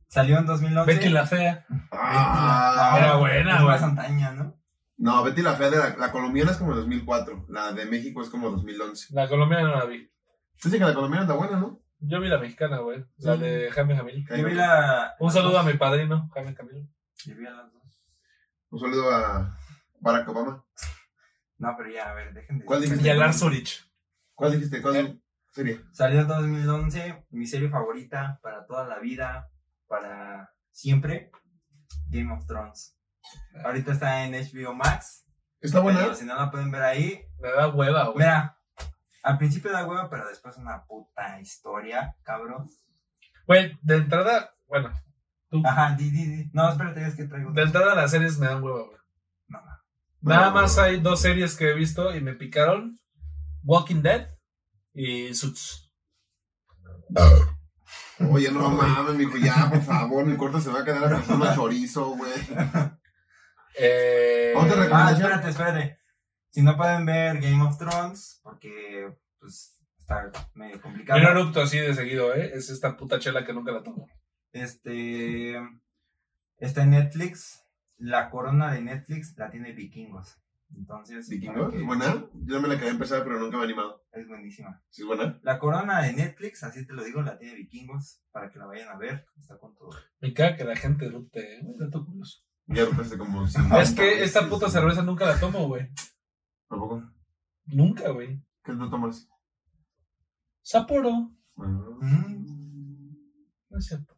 Salió en 2011. Betty la fea. Ah, Era buena, güey. más antaña, ¿no? No, Betty la Fea de la, la colombiana es como 2004. La de México es como 2011. La colombiana no la vi. Dice que la colombiana está buena, ¿no? Yo vi la mexicana, güey. La de Jaime Jamil. Yo vi la... Un saludo a mi padrino, Jaime Camilo. Yo vi a las dos. Un saludo a Barack Obama. No, pero ya, a ver, dejen de... ¿Cuál dijiste? Y a Lars Ulrich. ¿Cuál dijiste? ¿Cuál serie? Salió en 2011, mi serie favorita para toda la vida, para siempre, Game of Thrones. Ahorita está en HBO Max. ¿Está buena? pero si no la pueden ver ahí, Me da hueva, güey. mira, al principio da hueva, pero después una puta historia, cabrón. Güey, de entrada, bueno, tú. Ajá, di, di, di. No, espérate, es que traigo... De entrada las series me dan hueva, güey. No, no. Nada No. más hay dos series que he visto y me picaron. Walking Dead y Suits. Oye, no mames, mijo, ya, por favor, mi corte se va a quedar la persona chorizo, güey. Eh, Otra Ah, recomendación. espérate, espérate. Si no pueden ver Game of Thrones, porque pues está medio complicado. yo no erupto así de seguido, ¿eh? Es esta puta chela que nunca la tomo. Este está en Netflix. La corona de Netflix la tiene Vikingos. Entonces, ¿Vikingos? que- ¿Buena? Yo me la quería empezar, pero nunca me he animado. Es buenísima. ¿Sí es buena? La corona de Netflix, así te lo digo, la tiene Vikingos para que la vayan a ver. Está con todo. Me caga que la gente erupte, ¿eh? Dato curioso. Ya pensé como... cinco Es que esta puta cerveza nunca la tomo, güey. ¿Tampoco? Nunca, güey. ¿Qué tú tomas? Sapporo. Bueno, Mm, No es cierto.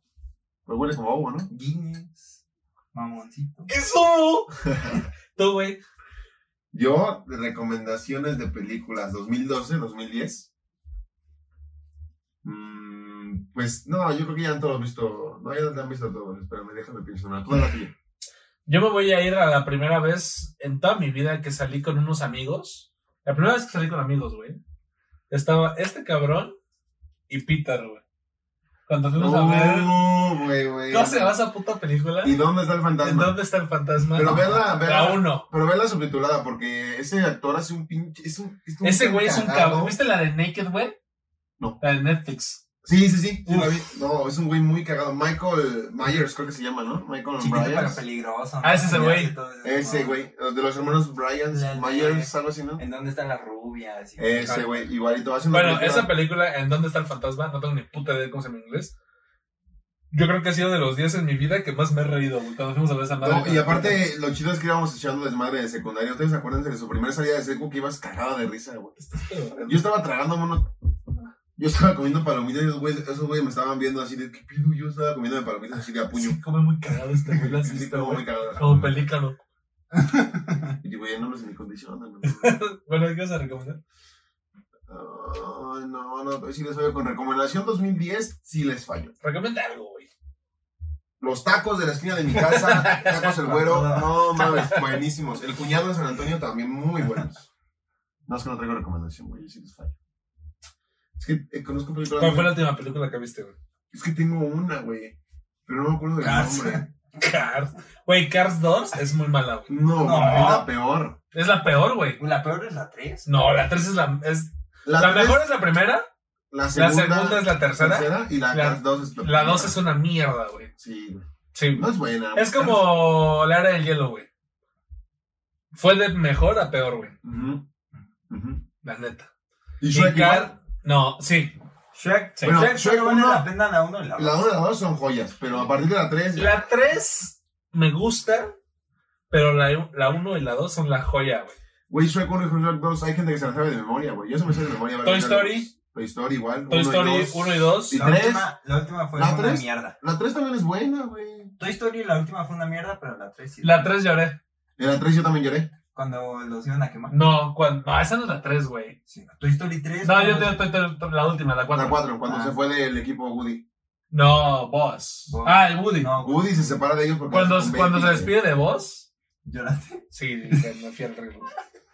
Pues huele como agua, ¿no? Guinness, mamoncito. ¡Eso! Tú, güey. Yo, de recomendaciones de películas 2012, 2010. Mm, pues no, yo creo que ya han todos visto. No, ya han visto todos. Espérame, déjame pensar una. Toda la tuya. Yo me voy a ir a la primera vez en toda mi vida que salí con unos amigos. La primera vez que salí con amigos, güey. Estaba este cabrón y Peter, güey. Cuando fuimos a ver. No, güey, güey. ¿Cómo se llama esa puta película? ¿Y dónde está el ¿En fantasma? dónde está el fantasma? Pero vela, La vela. uno. Pero vela subtitulada, porque ese actor hace un pinche. Es un, es un Ese güey es un cabrón. ¿Viste la de Naked, güey? La de Netflix. Sí, sí, sí. sí Uf. No, es un güey muy cagado. Michael Myers, creo que se llama, ¿no? Michael Chiquito pero Myers. peligroso. Ah, ese es el güey. Ese güey. De los hermanos Bryans, La Myers, algo así, ¿no? ¿En dónde están las rubias? Y- Ese güey, igualito. Hace una Bueno, película- esa película, ¿En dónde está el fantasma? No tengo ni puta idea de cómo se llama en inglés. Yo creo que ha sido de los días en mi vida que más me he reído, güey, cuando fuimos a ver esa madre. No, y aparte, lo chido es que íbamos echando desmadre de secundaria. ¿Ustedes se acuerdan de su primera salida de secu que ibas cagada de risa, güey? Yo estaba tragando uno. Yo estaba comiendo palomitas y esos güeyes, esos güeyes me estaban viendo así de, ¿qué pido? Yo estaba comiendo palomitas así de a puño. Sí, come muy cagado este güey, la Sí, como muy cagada. Como pelícano. Y digo, ya no los en mi condición, ¿no? Bueno, ¿qué vas a recomendar? Ay, no, no, sí les fallo. Con recomendación 2010, sí les fallo. Recomienda algo, güey. Los tacos de la esquina de mi casa, tacos el güero, no mames, buenísimos. El cuñado de San Antonio también muy buenos. No es que no traigo recomendación, güey, sí les fallo. Es que eh, conozco películas. ¿Cuál fue la última película que viste, güey? Es que tengo una, güey. Pero no me acuerdo del Cars. nombre. Cars. Güey, Cars 2 es muy mala, güey. No, No. es la peor. Es la peor, güey. La peor es la 3. No, la 3 es la... Es, La, la tres- mejor es la primera, la la segunda, segunda es la tercera, y la, la- Cars 2 es la peor. 2 es una mierda, güey. Sí, güey. Sí. No es buena. Es como la era del hielo, güey. Fue de mejor a peor, güey. Ujú, ujú. La neta. Y Y Shrek igual. No, sí. Shrek, Sí. Shrek, Bueno, Shrek vale uno- la pena la 1 y la 2. La 1 y la 2 son joyas, pero a partir de la 3 La 3 me gusta, pero la, la 1 y la 2 son la joya, güey. Güey, Shrek 1 y Shrek 2, hay gente que se la sabe de memoria, güey. Yo se me sé de memoria. Toy Story. Toy Story igual. Toy uno y Story dos. 1 y 2. Y La tres. última, la última fue ¿La una tres? mierda. La 3 también es buena, güey. Toy Story la última fue una mierda, pero la 3 sí. La 3 lloré. En la 3 yo también lloré. Cuando los iban a quemar. No, cuando, no, esa no es la 3, güey. Sí, Toy Story 3. No, yo cuando- te estoy la última, la 4. La 4, cuando Ah. se fue del equipo Woody. No, Boss. Boss. Ah, el Woody. No. Woody se separa de ellos porque. Cuando, con cuando se despide de Boss, ¿Lloraste? sí, dije, me fui al río.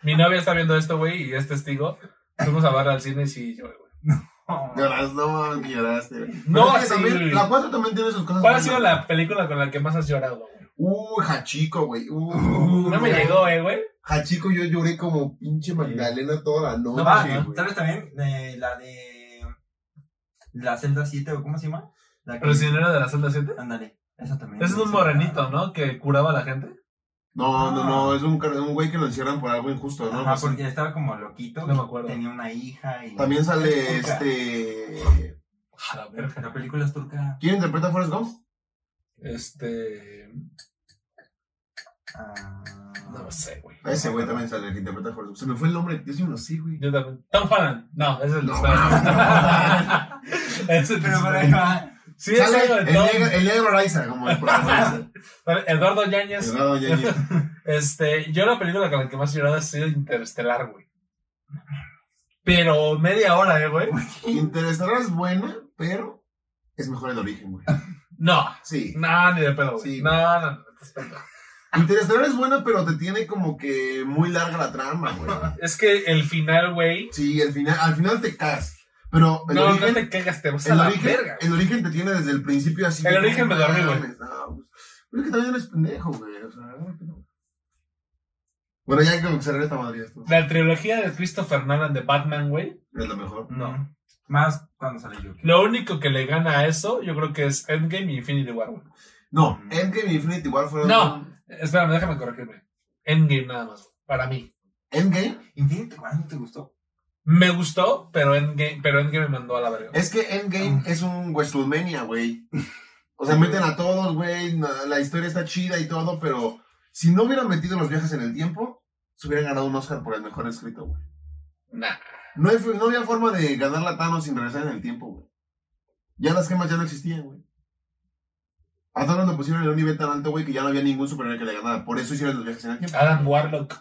Mi novia está viendo esto, güey, y es testigo. Fuimos a verla al cine y sí, lloré, güey. No. Lloras, no lloraste. No, Pero es que sí, también-. La 4 también tiene sus cosas. ¿Cuál ha sido la película con la que más has llorado, güey? Uh, Hachiko, güey. Uh, No me llegó, eh, güey. Hachiko, yo lloré como pinche Magdalena toda la noche, Ah, güey. ¿Sabes también? Eh, la de. La celda 7, o ¿cómo se llama? La que- ¿Prisionero de la celda 7? Ándale. Esa también. Ese es un morenito, ¿no? Que curaba a la gente. No, no, Ah. no, es un, un güey que lo encierran por algo injusto, ¿no? Ajá, No sé. porque estaba como loquito. No me acuerdo. Tenía una hija y. También sale este. A la verga. La película es turca. ¿Quién interpreta a Forrest Gump? Este. Ah, No sé, güey. A ese güey también sale el que interpreta a. Se me fue el nombre, yo sí no sé, güey. Yo también. Tom Holland. No, ese es el. Ese es Pero por ahí va. Sí, es el de Tom. el negro Araiza, como el protagonista. Eduardo Yáñez. Eduardo Yáñez. Este, yo la película con la que más he llorado ha sido Interestelar, güey. Pero media hora, eh, güey. Interestelar es buena, pero es mejor el origen, güey. No, Sí. no, ni de pedo, güey. Sí. No, no, no. Interestelar es buena, pero te tiene como que muy larga la trama, güey. Es que el final, güey. Sí, al final, al final te cagas. Pero el No, origen, no te cagas, te vas a el, la origen verga. el origen te tiene desde el principio así. El origen me dormí, güey. no, pues, pero es que también eres pendejo, güey. O sea, no, no. Bueno, ya hay que cerrar esta madre. Esto. La trilogía de Christopher Nolan de Batman, güey. Es lo mejor. No. Más cuando sale Joker. Lo único que le gana a eso, yo creo que es Endgame y Infinity War, güey. No, Endgame y Infinity War fueron. No. Espérame, déjame corregirme. Endgame nada más, güey, para mí. Endgame Infinity War no te gustó. Me gustó, pero Endgame, pero Endgame me mandó a la verga. Es que Endgame Mm. es un Wrestlemania, güey. O sea, meten a todos, güey. La historia está chida y todo, pero si no hubieran metido los viajes en el tiempo, se hubieran ganado un Oscar por el mejor escrito, güey. Nah. No, hay- no había forma de ganar la Thanos sin regresar en el tiempo, güey. Ya las gemas ya no existían, güey. A todos lo pusieron en un nivel tan alto, güey, que ya no había ningún superhéroe que le ganara. Por eso hicieron los viajes en el tiempo. Adam Warlock,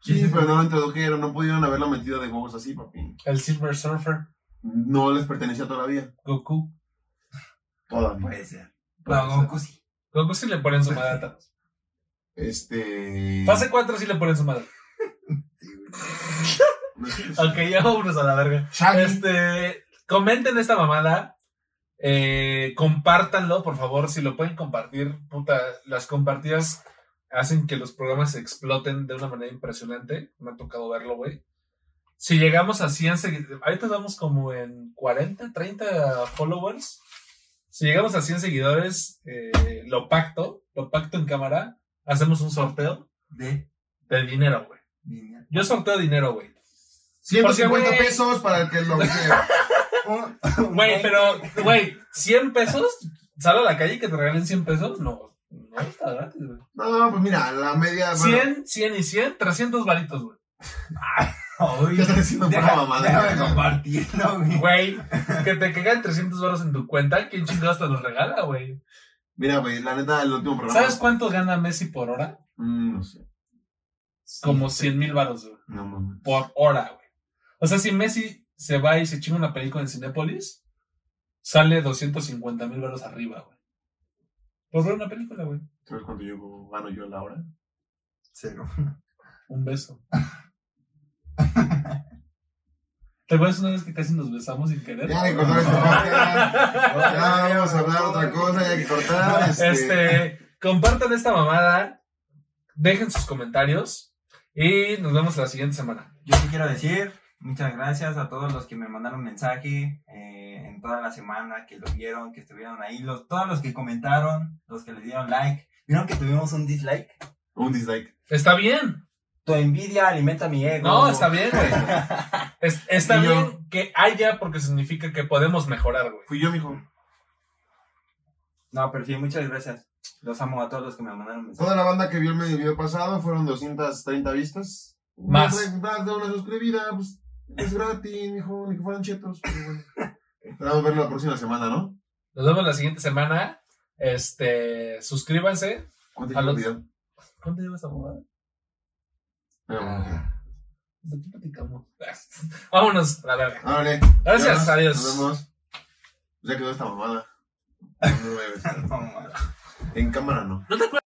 Sí, Sí, pero no lo introdujeron, no pudieron haberlo metido de huevos así, papi. el Silver Surfer, No les pertenecía todavía. Goku. Todavía. Puede ser. Puede No, ser. Goku sí. Goku sí le ponen su madre a Thanos. Este. Fase 4 sí le ponen su madre. Ok, ya vámonos a la verga. Shaggy. Este, comenten esta mamada. Eh, compártanlo, por favor, si lo pueden compartir. Puta, las compartidas hacen que los programas se exploten de una manera impresionante. Me ha tocado verlo, güey. si llegamos a 100 seguidores, ahorita estamos como en 40, 30 followers. Si llegamos a 100 seguidores, eh, lo pacto, lo pacto en cámara, hacemos un sorteo De de dinero, güey. Yo sorteo dinero, güey. 150 Porque, pesos para el que lo Güey, pero, güey, 100 pesos, sal a la calle y que te regalen 100 pesos, no, no está gratis, güey. No, pues mira, la media. bueno, 100, 100 y 100, 300 varitos, güey. Ay, ¿Qué estás diciendo deja- mamada? Déjame compartirlo, güey. Güey, que te caigan 300 baros en tu cuenta, ¿quién chingados te los regala, güey? Mira, güey, la neta, el último programa. ¿Sabes cuánto gana Messi por hora? Mm, no sé. Como 100 mil baros, güey. No mames. Por hora, güey. O sea, si Messi se va y se chinga una película en Cinépolis, sale 250 mil baros arriba, güey. Por ver una película, güey. ¿Sabes cuánto yo gano yo a la hora? Cero. Un beso. ¿Te acuerdas una vez que casi nos besamos sin querer? Ya hay que cortar este podcast. Ya vamos a hablar otra cosa, ya hay que cortar. Este, Este, compartan esta mamada, dejen sus comentarios y nos vemos la siguiente semana. Yo sí quiero decir muchas gracias a todos los que me mandaron mensaje eh, en toda la semana, que lo vieron, que estuvieron ahí, los, todos los que comentaron, los que le dieron like. ¿Vieron que tuvimos un dislike? Un dislike. Está bien. Tu envidia alimenta mi ego. No, está bien, güey. Es- está Y yo- bien que haya porque significa que podemos mejorar, güey. Fui yo, mijo. No, pero sí, muchas gracias. Los amo a todos los que me mandaron mensaje. Toda la banda que vio el medio video pasado fueron 230 vistas. Más. Más de una suscribida, pues es gratis, mijo, ni que fueran chetos. Pero bueno. Esperamos verlo la próxima semana, ¿no? Nos vemos la siguiente semana. Este, suscríbanse. ¿Cuánto lleva el video? ¿Cuánto lleva esta mamada? Ah. ¿De qué platicamos? Vámonos, a la verga. Órale. Gracias, Ya, adiós. Nos vemos. Ya quedó esta mamada. No me voy a besar. No, man. En cámara no. ¿No te acuerdas?